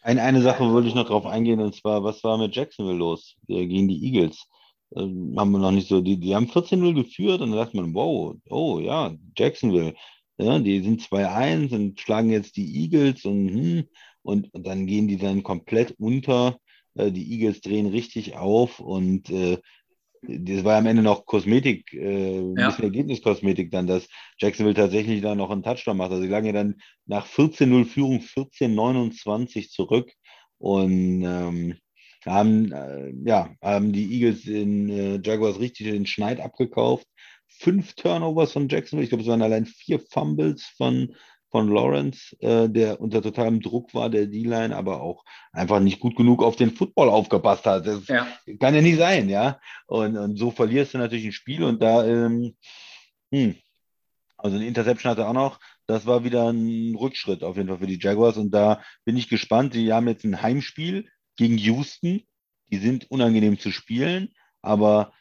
Ein, eine Sache wollte ich noch drauf eingehen, und zwar, was war mit Jacksonville los äh, gegen die Eagles? Ähm, haben wir noch nicht so, die, die haben 14-0 geführt und dann dachte man, wow, oh ja, Jacksonville. Ja, die sind 2-1 und schlagen jetzt die Eagles und, hm, und, und dann gehen die dann komplett unter. Äh, die Eagles drehen richtig auf und äh, das war am Ende noch Kosmetik, äh, ein Ja. bisschen Ergebniskosmetik dann, dass Jacksonville tatsächlich da noch einen Touchdown macht. Also sie lagen ja dann nach 14-0 Führung 14-29 zurück und ähm, haben, äh, ja, haben die Eagles in äh, Jaguars richtig den Schneid abgekauft. Fünf Turnovers von Jacksonville. Ich glaube, es waren allein vier Fumbles von, von Lawrence, äh, der unter totalem Druck war, der D-Line, aber auch einfach nicht gut genug auf den Football aufgepasst hat. Das ja. kann ja nicht sein, ja. Und, und so verlierst du natürlich ein Spiel und da, ähm, hm, also eine Interception hatte er auch noch. Das war wieder ein Rückschritt auf jeden Fall für die Jaguars und da bin ich gespannt. Die haben jetzt ein Heimspiel gegen Houston. Die sind unangenehm zu spielen, aber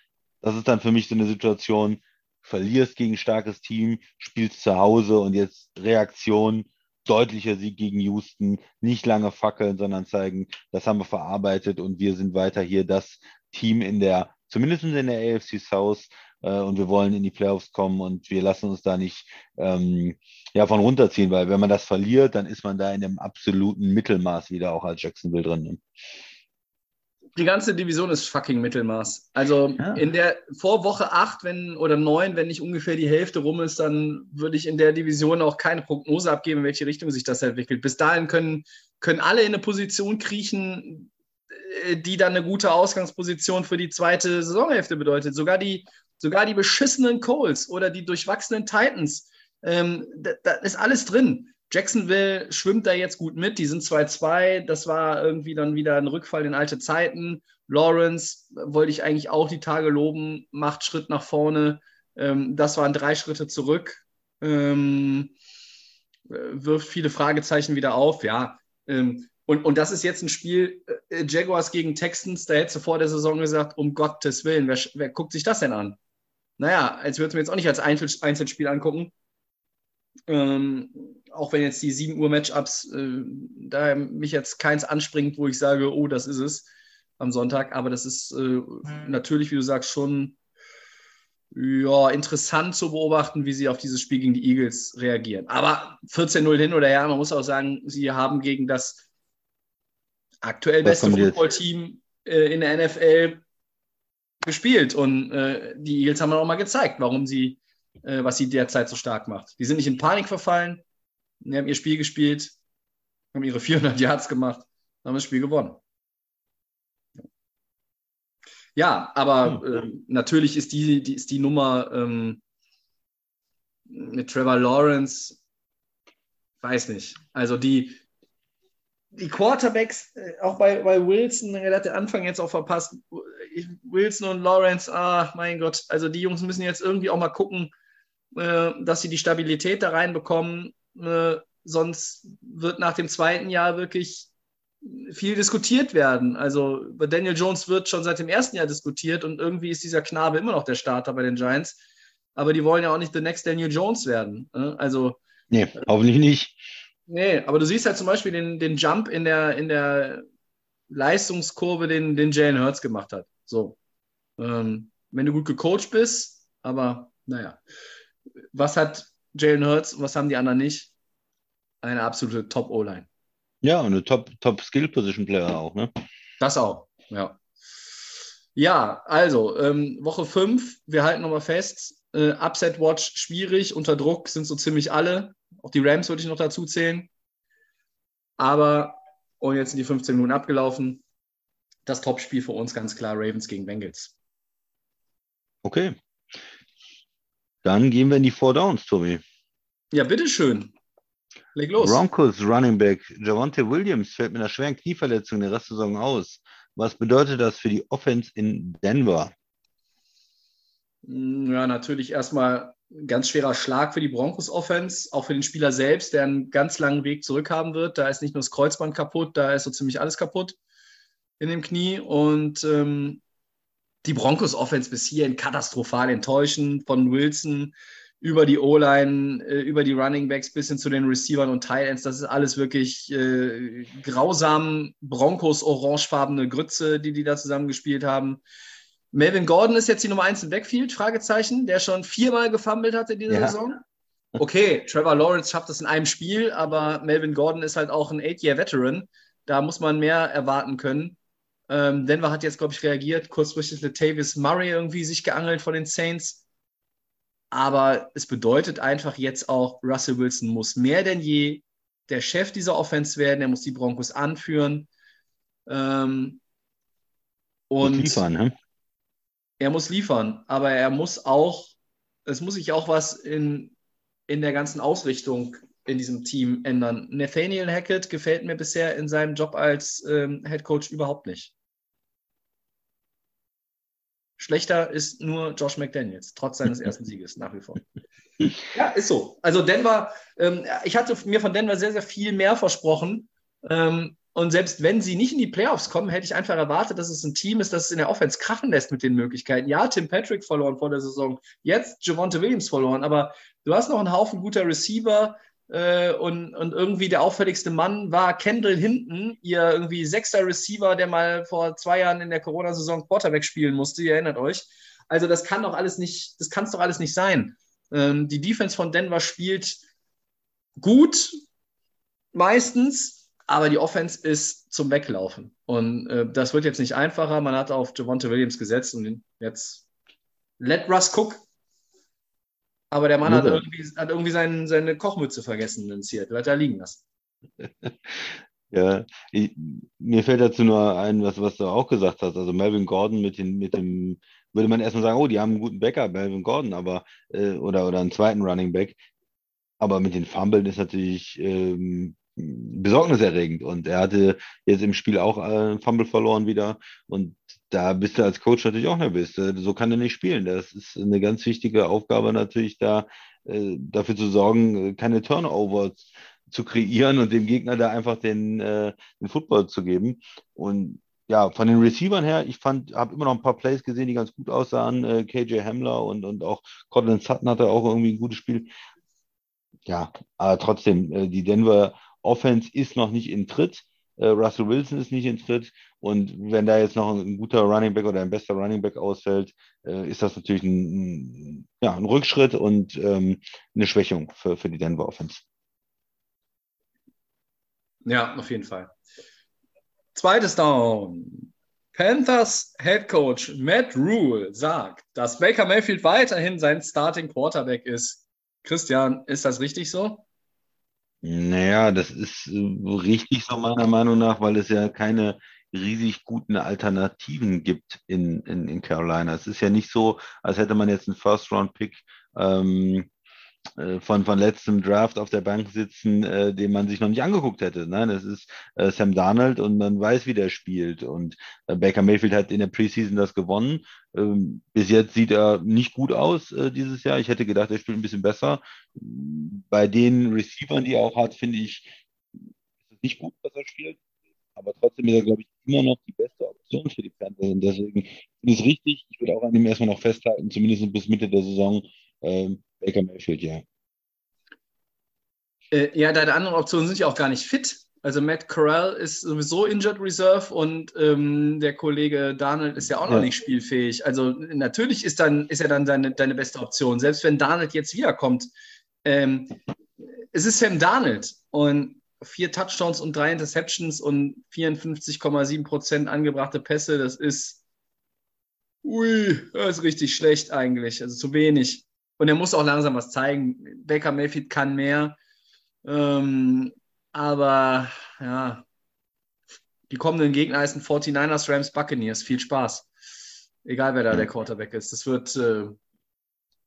das ist dann für mich so eine Situation, verlierst gegen ein starkes Team, spielst zu Hause und jetzt Reaktion, deutlicher Sieg gegen Houston, nicht lange fackeln, sondern zeigen, das haben wir verarbeitet und wir sind weiter hier das Team in der, zumindest in der AFC South äh, und wir wollen in die Playoffs kommen und wir lassen uns da nicht ähm, ja, von runterziehen, weil wenn man das verliert, dann ist man da in dem absoluten Mittelmaß wieder auch als Jacksonville drin. Die ganze Division ist fucking Mittelmaß. Also Ja. in der vor Woche 8 wenn, oder 9, wenn nicht ungefähr die Hälfte rum ist, dann würde ich in der Division auch keine Prognose abgeben, in welche Richtung sich das entwickelt. Bis dahin können, können alle in eine Position kriechen, äh, die dann eine gute Ausgangsposition für die zweite Saisonhälfte bedeutet. Sogar die, sogar die beschissenen Coles oder die durchwachsenen Titans, ähm, da, da ist alles drin. Jacksonville schwimmt da jetzt gut mit. Die sind 2-2. Das war irgendwie dann wieder ein Rückfall in alte Zeiten. Lawrence wollte ich eigentlich auch die Tage loben, macht Schritt nach vorne. Ähm, das waren drei Schritte zurück. Ähm, wirft viele Fragezeichen wieder auf. Ja, ähm, und, und das ist jetzt ein Spiel, äh, Jaguars gegen Texans, da hättest du vor der Saison gesagt, um Gottes Willen, wer, wer guckt sich das denn an? Naja, als würde ich mir jetzt auch nicht als Einzelspiel angucken. Ähm, auch wenn jetzt die 7 Uhr Matchups, äh, da mich jetzt keins anspringt, wo ich sage, oh, das ist es am Sonntag. Aber das ist äh, mhm. natürlich, wie du sagst, schon ja, interessant zu beobachten, wie sie auf dieses Spiel gegen die Eagles reagieren. Aber 14-0 hin oder her, man muss auch sagen, sie haben gegen das aktuell beste Footballteam äh, in der NFL gespielt. Und äh, die Eagles haben auch mal gezeigt, warum sie, äh, was sie derzeit so stark macht. Die sind nicht in Panik verfallen, die haben ihr Spiel gespielt, haben ihre 400 Yards gemacht, haben das Spiel gewonnen. Ja, aber hm. äh, natürlich ist die, die, ist die Nummer ähm, mit Trevor Lawrence, weiß nicht. Also die, die Quarterbacks, äh, auch bei, bei Wilson, der hat den Anfang jetzt auch verpasst. Wilson und Lawrence, ah, mein Gott, also die Jungs müssen jetzt irgendwie auch mal gucken, äh, dass sie die Stabilität da reinbekommen. Äh, sonst wird nach dem zweiten Jahr wirklich viel diskutiert werden. Also bei Daniel Jones wird schon seit dem ersten Jahr diskutiert und irgendwie ist dieser Knabe immer noch der Starter bei den Giants. Aber die wollen ja auch nicht the next Daniel Jones werden. Ne? Also. Nee, hoffentlich nicht. Nee, aber du siehst halt zum Beispiel den, den Jump in der, in der Leistungskurve, den, den Jalen Hurts gemacht hat. So. Ähm, wenn du gut gecoacht bist, aber naja. Was hat Jalen Hurts und was haben die anderen nicht? Eine absolute Top-O-Line. Ja, und eine Top-Skill-Position-Player auch, ne? Das auch, ja. Ja, also ähm, Woche 5, wir halten nochmal fest, äh, Upset Watch schwierig, unter Druck sind so ziemlich alle. Auch die Rams würde ich noch dazu zählen. Aber, und jetzt sind die 15 Minuten abgelaufen, das Topspiel für uns ganz klar Ravens gegen Bengals. Okay. Dann gehen wir in die Four Downs, Tobi. Ja, bitteschön. Leg los. Broncos Running Back Javante Williams fällt mit einer schweren Knieverletzung in der Restsaison aus. Was bedeutet das für die Offense in Denver? Hm, ja, natürlich erstmal ein ganz schwerer Schlag für die Broncos Offense, auch für den Spieler selbst, der einen ganz langen Weg zurück haben wird. Da ist nicht nur das Kreuzband kaputt, da ist so ziemlich alles kaputt in dem Knie. Und ähm, die Broncos Offense bis hierhin katastrophal enttäuschend von Wilson über die O-Line, äh, über die Running Backs bis hin zu den Receivern und Tight Ends. Das ist alles wirklich äh, grausam Broncos orangefarbene Grütze, die die da zusammengespielt haben. Melvin Gordon ist jetzt die Nummer 1 im Backfield, Fragezeichen, der schon viermal gefummelt hatte diese ja. Saison. Okay, Trevor Lawrence schafft das in einem Spiel, aber Melvin Gordon ist halt auch ein Eight-Year-Veteran. Da muss man mehr erwarten können. Ähm, Denver hat jetzt, glaube ich, reagiert. Kurzfristig Latavius Murray irgendwie sich geangelt von den Saints aber es bedeutet einfach jetzt auch, Russell Wilson muss mehr denn je der Chef dieser Offense werden. Er muss die Broncos anführen. Ähm, und liefern, ne? er muss liefern, aber er muss auch, es muss sich auch was in, in der ganzen Ausrichtung in diesem Team ändern. Nathaniel Hackett gefällt mir bisher in seinem Job als ähm, Head Coach überhaupt nicht. Schlechter ist nur Josh McDaniels, trotz seines [laughs] ersten Sieges nach wie vor. [laughs] Ja, ist so. Also Denver, ähm, ich hatte mir von Denver sehr, sehr viel mehr versprochen. Ähm, und selbst wenn sie nicht in die Playoffs kommen, hätte ich einfach erwartet, dass es ein Team ist, das es in der Offense krachen lässt mit den Möglichkeiten. Ja, Tim Patrick verloren vor der Saison, jetzt Javonte Williams verloren, aber du hast noch einen Haufen guter Receiver, und, und irgendwie der auffälligste Mann war Kendall Hinton, ihr irgendwie sechster Receiver, der mal vor zwei Jahren in der Corona-Saison Quarterback spielen musste, ihr erinnert euch. Also das kann doch alles nicht, das kann es doch alles nicht sein. Ähm, die Defense von Denver spielt gut, meistens, aber die Offense ist zum Weglaufen. Und äh, das wird jetzt nicht einfacher. Man hat auf Javonte Williams gesetzt und jetzt let Russ cook. Aber der Mann hat irgendwie, hat irgendwie sein, seine Kochmütze vergessen in Seattle, hat er liegen lassen. [laughs] Ja, ich, mir fällt dazu nur ein, was, was du auch gesagt hast. Also Melvin Gordon mit, den, mit dem, würde man erstmal sagen, oh, die haben einen guten Backup, Melvin Gordon, aber äh, oder, oder einen zweiten Running Back. Aber mit den Fumble ist natürlich ähm, besorgniserregend. Und er hatte jetzt im Spiel auch äh, einen Fumble verloren wieder. Und da bist du als Coach natürlich auch nervös. Äh, so kann er nicht spielen. Das ist eine ganz wichtige Aufgabe natürlich, da äh, dafür zu sorgen, keine Turnovers zu kreieren und dem Gegner da einfach den, den Football zu geben. Und ja, von den Receivern her, ich fand, habe immer noch ein paar Plays gesehen, die ganz gut aussahen. KJ Hamler und, und auch Cortland Sutton hatte auch irgendwie ein gutes Spiel. Ja, aber trotzdem, die Denver Offense ist noch nicht in Tritt. Äh, Russell Wilson ist nicht in Tritt. Und wenn da jetzt noch ein, guter Running Back oder ein bester Running Back ausfällt, äh, ist das natürlich ein, ja, ein Rückschritt und ähm, eine Schwächung für, für die Denver Offense. Ja, auf jeden Fall. Zweites Down. Panthers Head Coach Matt Rule sagt, dass Baker Mayfield weiterhin sein Starting Quarterback ist. Christian, ist das richtig so? Naja, das ist äh, richtig so meiner Meinung nach, weil es ja keine riesig guten Alternativen gibt in, in, in Carolina. Es ist ja nicht so, als hätte man jetzt einen First-Round-Pick ähm, äh, von, von letztem Draft auf der Bank sitzen, äh, den man sich noch nicht angeguckt hätte. Nein, das ist äh, Sam Darnold und man weiß, wie der spielt. Und äh, Baker Mayfield hat in der Preseason das gewonnen. Ähm, bis jetzt sieht er nicht gut aus äh, dieses Jahr. Ich hätte gedacht, er spielt ein bisschen besser. Bei den Receivern, die er auch hat, finde ich, ist es nicht gut, dass er spielt. Aber trotzdem ist er, glaube ich, immer noch die beste Option für die Panthers. Und deswegen ich es richtig. Ich würde auch an ihm erstmal noch festhalten, zumindest bis Mitte der Saison. Ähm, Baker Mayfield, ja. Äh, ja, deine anderen Optionen sind ja auch gar nicht fit. Also Matt Corral ist sowieso Injured Reserve und ähm, der Kollege Darnold ist ja auch noch ja. nicht spielfähig. Also natürlich ist, dann, ist er dann deine, deine beste Option. Selbst wenn Darnold jetzt wiederkommt. Ähm, es ist Sam Darnold und vier Touchdowns und drei Interceptions und 54,7 Prozent angebrachte Pässe, das ist, ui, das ist richtig schlecht eigentlich. Also zu wenig. Und er muss auch langsam was zeigen. Baker Mayfield kann mehr. Ähm, aber ja, die kommenden Gegner heißen 49ers, Rams, Buccaneers. Viel Spaß. Egal, wer da der Quarterback ist. Das wird. Äh,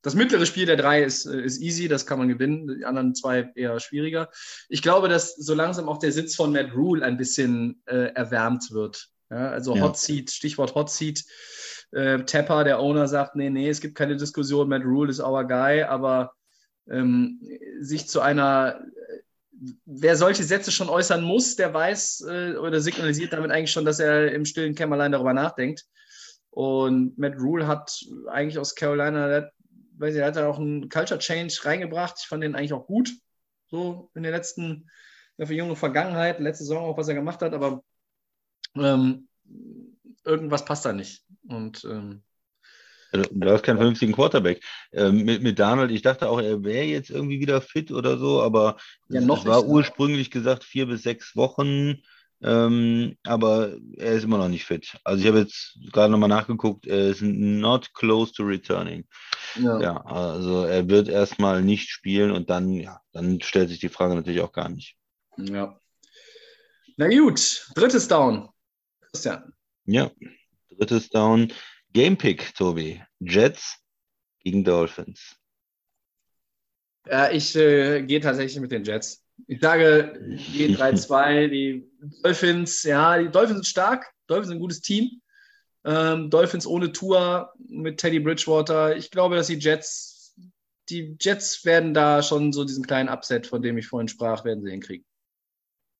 das mittlere Spiel der drei ist, äh, ist easy, das kann man gewinnen. Die anderen zwei eher schwieriger. Ich glaube, dass so langsam auch der Sitz von Matt Rule ein bisschen äh, erwärmt wird. Ja, also ja. Hot Seat, Stichwort Hot Seat. Äh, Tapper, der Owner, sagt, nee, nee, es gibt keine Diskussion, Matt Rule ist our guy, aber ähm, sich zu einer, wer solche Sätze schon äußern muss, der weiß äh, oder signalisiert damit eigentlich schon, dass er im stillen Kämmerlein darüber nachdenkt. Und Matt Rule hat eigentlich aus Carolina, der, weiß ich, hat er auch einen Culture Change reingebracht. Ich fand den eigentlich auch gut, so in der letzten, in der jungen Vergangenheit, letzte Saison auch, was er gemacht hat, aber ähm, irgendwas passt da nicht. Und ähm, Du hast keinen vernünftigen Quarterback. Ähm, mit, mit Donald, ich dachte auch, er wäre jetzt irgendwie wieder fit oder so, aber ja, es war nicht, ne? ursprünglich gesagt vier bis sechs Wochen. Ähm, aber er ist immer noch nicht fit. Also ich habe jetzt gerade nochmal nachgeguckt, er ist not close to returning. Ja. ja, also er wird erstmal nicht spielen und dann, ja, dann stellt sich die Frage natürlich auch gar nicht. Ja. Na gut, drittes Down. Christian. Ja, drittes Down. Gamepick, Tobi. Jets gegen Dolphins. Ja, ich äh, gehe tatsächlich mit den Jets. Ich sage, gehen 3-2. [laughs] Die Dolphins, ja, die Dolphins sind stark. Dolphins sind ein gutes Team. Ähm, Dolphins ohne Tour mit Teddy Bridgewater. Ich glaube, dass die Jets, die Jets werden da schon so diesen kleinen Upset, von dem ich vorhin sprach, werden sie hinkriegen.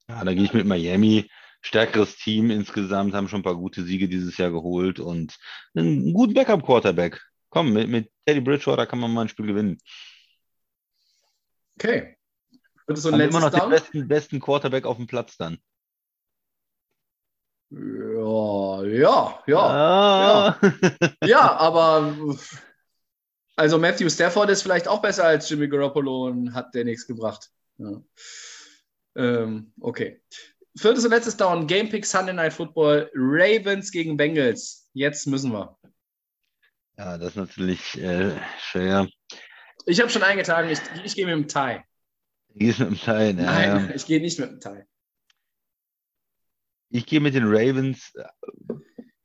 Ja, da gehe ich mit Miami stärkeres Team insgesamt, haben schon ein paar gute Siege dieses Jahr geholt und einen guten Backup-Quarterback. Komm, mit, mit Teddy Bridgewater kann man mal ein Spiel gewinnen. Okay. Wird so ein immer noch den besten, besten Quarterback auf dem Platz dann. Ja, ja, ja. Ah. Ja. ja, aber also Matthew Stafford ist vielleicht auch besser als Jimmy Garoppolo und hat der nichts gebracht. Ja. Ähm, okay. Viertes und letztes Down, Game Pick Sunday Night Football, Ravens gegen Bengals. Jetzt müssen wir. Ja, das ist natürlich äh, schwer. Ich habe schon eingetragen, ich, ich gehe mit dem Tie. Du gehst mit dem Tie, ne? Nein, [laughs] ich gehe nicht mit dem Tie. Ich gehe mit den Ravens,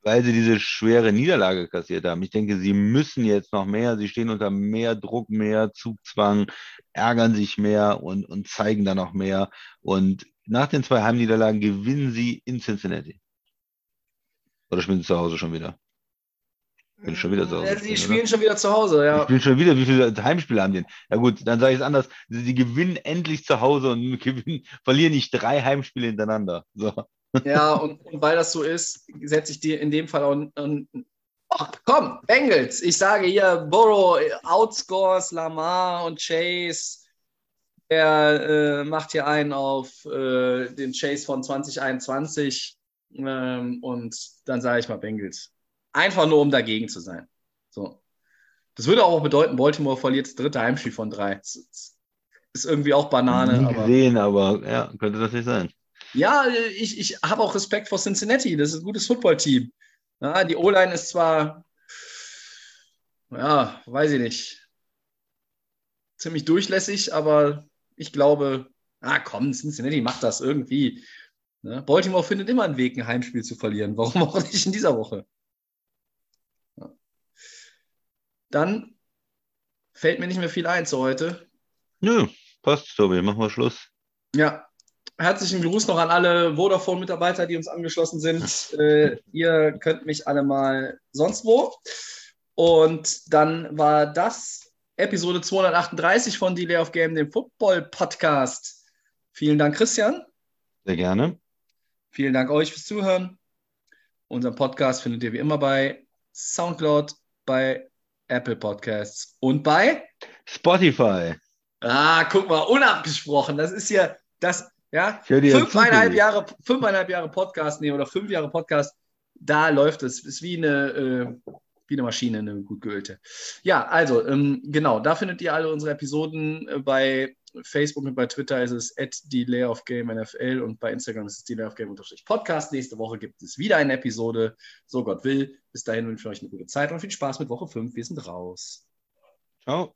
weil sie diese schwere Niederlage kassiert haben. Ich denke, sie müssen jetzt noch mehr. Sie stehen unter mehr Druck, mehr Zugzwang, ärgern sich mehr und, und zeigen da noch mehr. Und nach den zwei Heimniederlagen gewinnen sie in Cincinnati. Oder spielen sie zu Hause schon wieder? Bin schon wieder zu Hause. Ja, sie spielen, oder? schon wieder zu Hause, ja. spielen schon wieder. Wie viele Heimspiele haben die denn? Ja gut, dann sage ich es anders. Sie, gewinnen endlich zu Hause und [laughs] gewinnen, verlieren nicht drei Heimspiele hintereinander. So. Ja, und, und weil das so ist, setze ich dir in dem Fall auch. Und, ach, komm, Bengals. Ich sage hier, Burrow outscores Lamar und Chase. Er äh, macht hier einen auf äh, den Chase von 2021. Ähm, und dann sage ich mal Bengals. Einfach nur, um dagegen zu sein. So. Das würde auch bedeuten, Baltimore verliert das dritte Heimspiel von drei. Das ist- ist irgendwie auch Banane, Nie aber. gesehen, aber ja, könnte das nicht sein. Ja, ich, ich habe auch Respekt vor Cincinnati. Das ist ein gutes Footballteam. Ja, die O-Line ist zwar, ja, weiß ich nicht, ziemlich durchlässig, aber ich glaube, ah komm, Cincinnati macht das irgendwie. Ne? Baltimore findet immer einen Weg, ein Heimspiel zu verlieren. Warum [laughs] auch nicht in dieser Woche? Ja. Dann fällt mir nicht mehr viel ein zu heute. Nö, passt, Tobi. Machen wir Schluss. Ja, herzlichen Gruß noch an alle Vodafone-Mitarbeiter, die uns angeschlossen sind. [laughs] Äh, ihr könnt mich alle mal sonst wo. Und dann war das Episode 238 von Delay of Game, dem Football-Podcast. Vielen Dank, Christian. Sehr gerne. Vielen Dank euch fürs Zuhören. Unseren Podcast findet ihr wie immer bei Soundcloud, bei Apple Podcasts und bei Spotify. Ah, guck mal, unabgesprochen. Das ist ja das, ja, fünfeinhalb Jahre, fünfeinhalb Jahre Podcast, nee, oder fünf Jahre Podcast, da läuft es. Ist wie eine, äh, wie eine Maschine, eine gut geölte. Ja, also, ähm, genau, da findet ihr alle unsere Episoden. Äh, bei Facebook und bei Twitter ist es at Game NFL und bei Instagram ist es Game Podcast. Nächste Woche gibt es wieder eine Episode, so Gott will. Bis dahin wünsche ich euch eine gute Zeit und viel Spaß mit Woche 5. Wir sind raus. Ciao.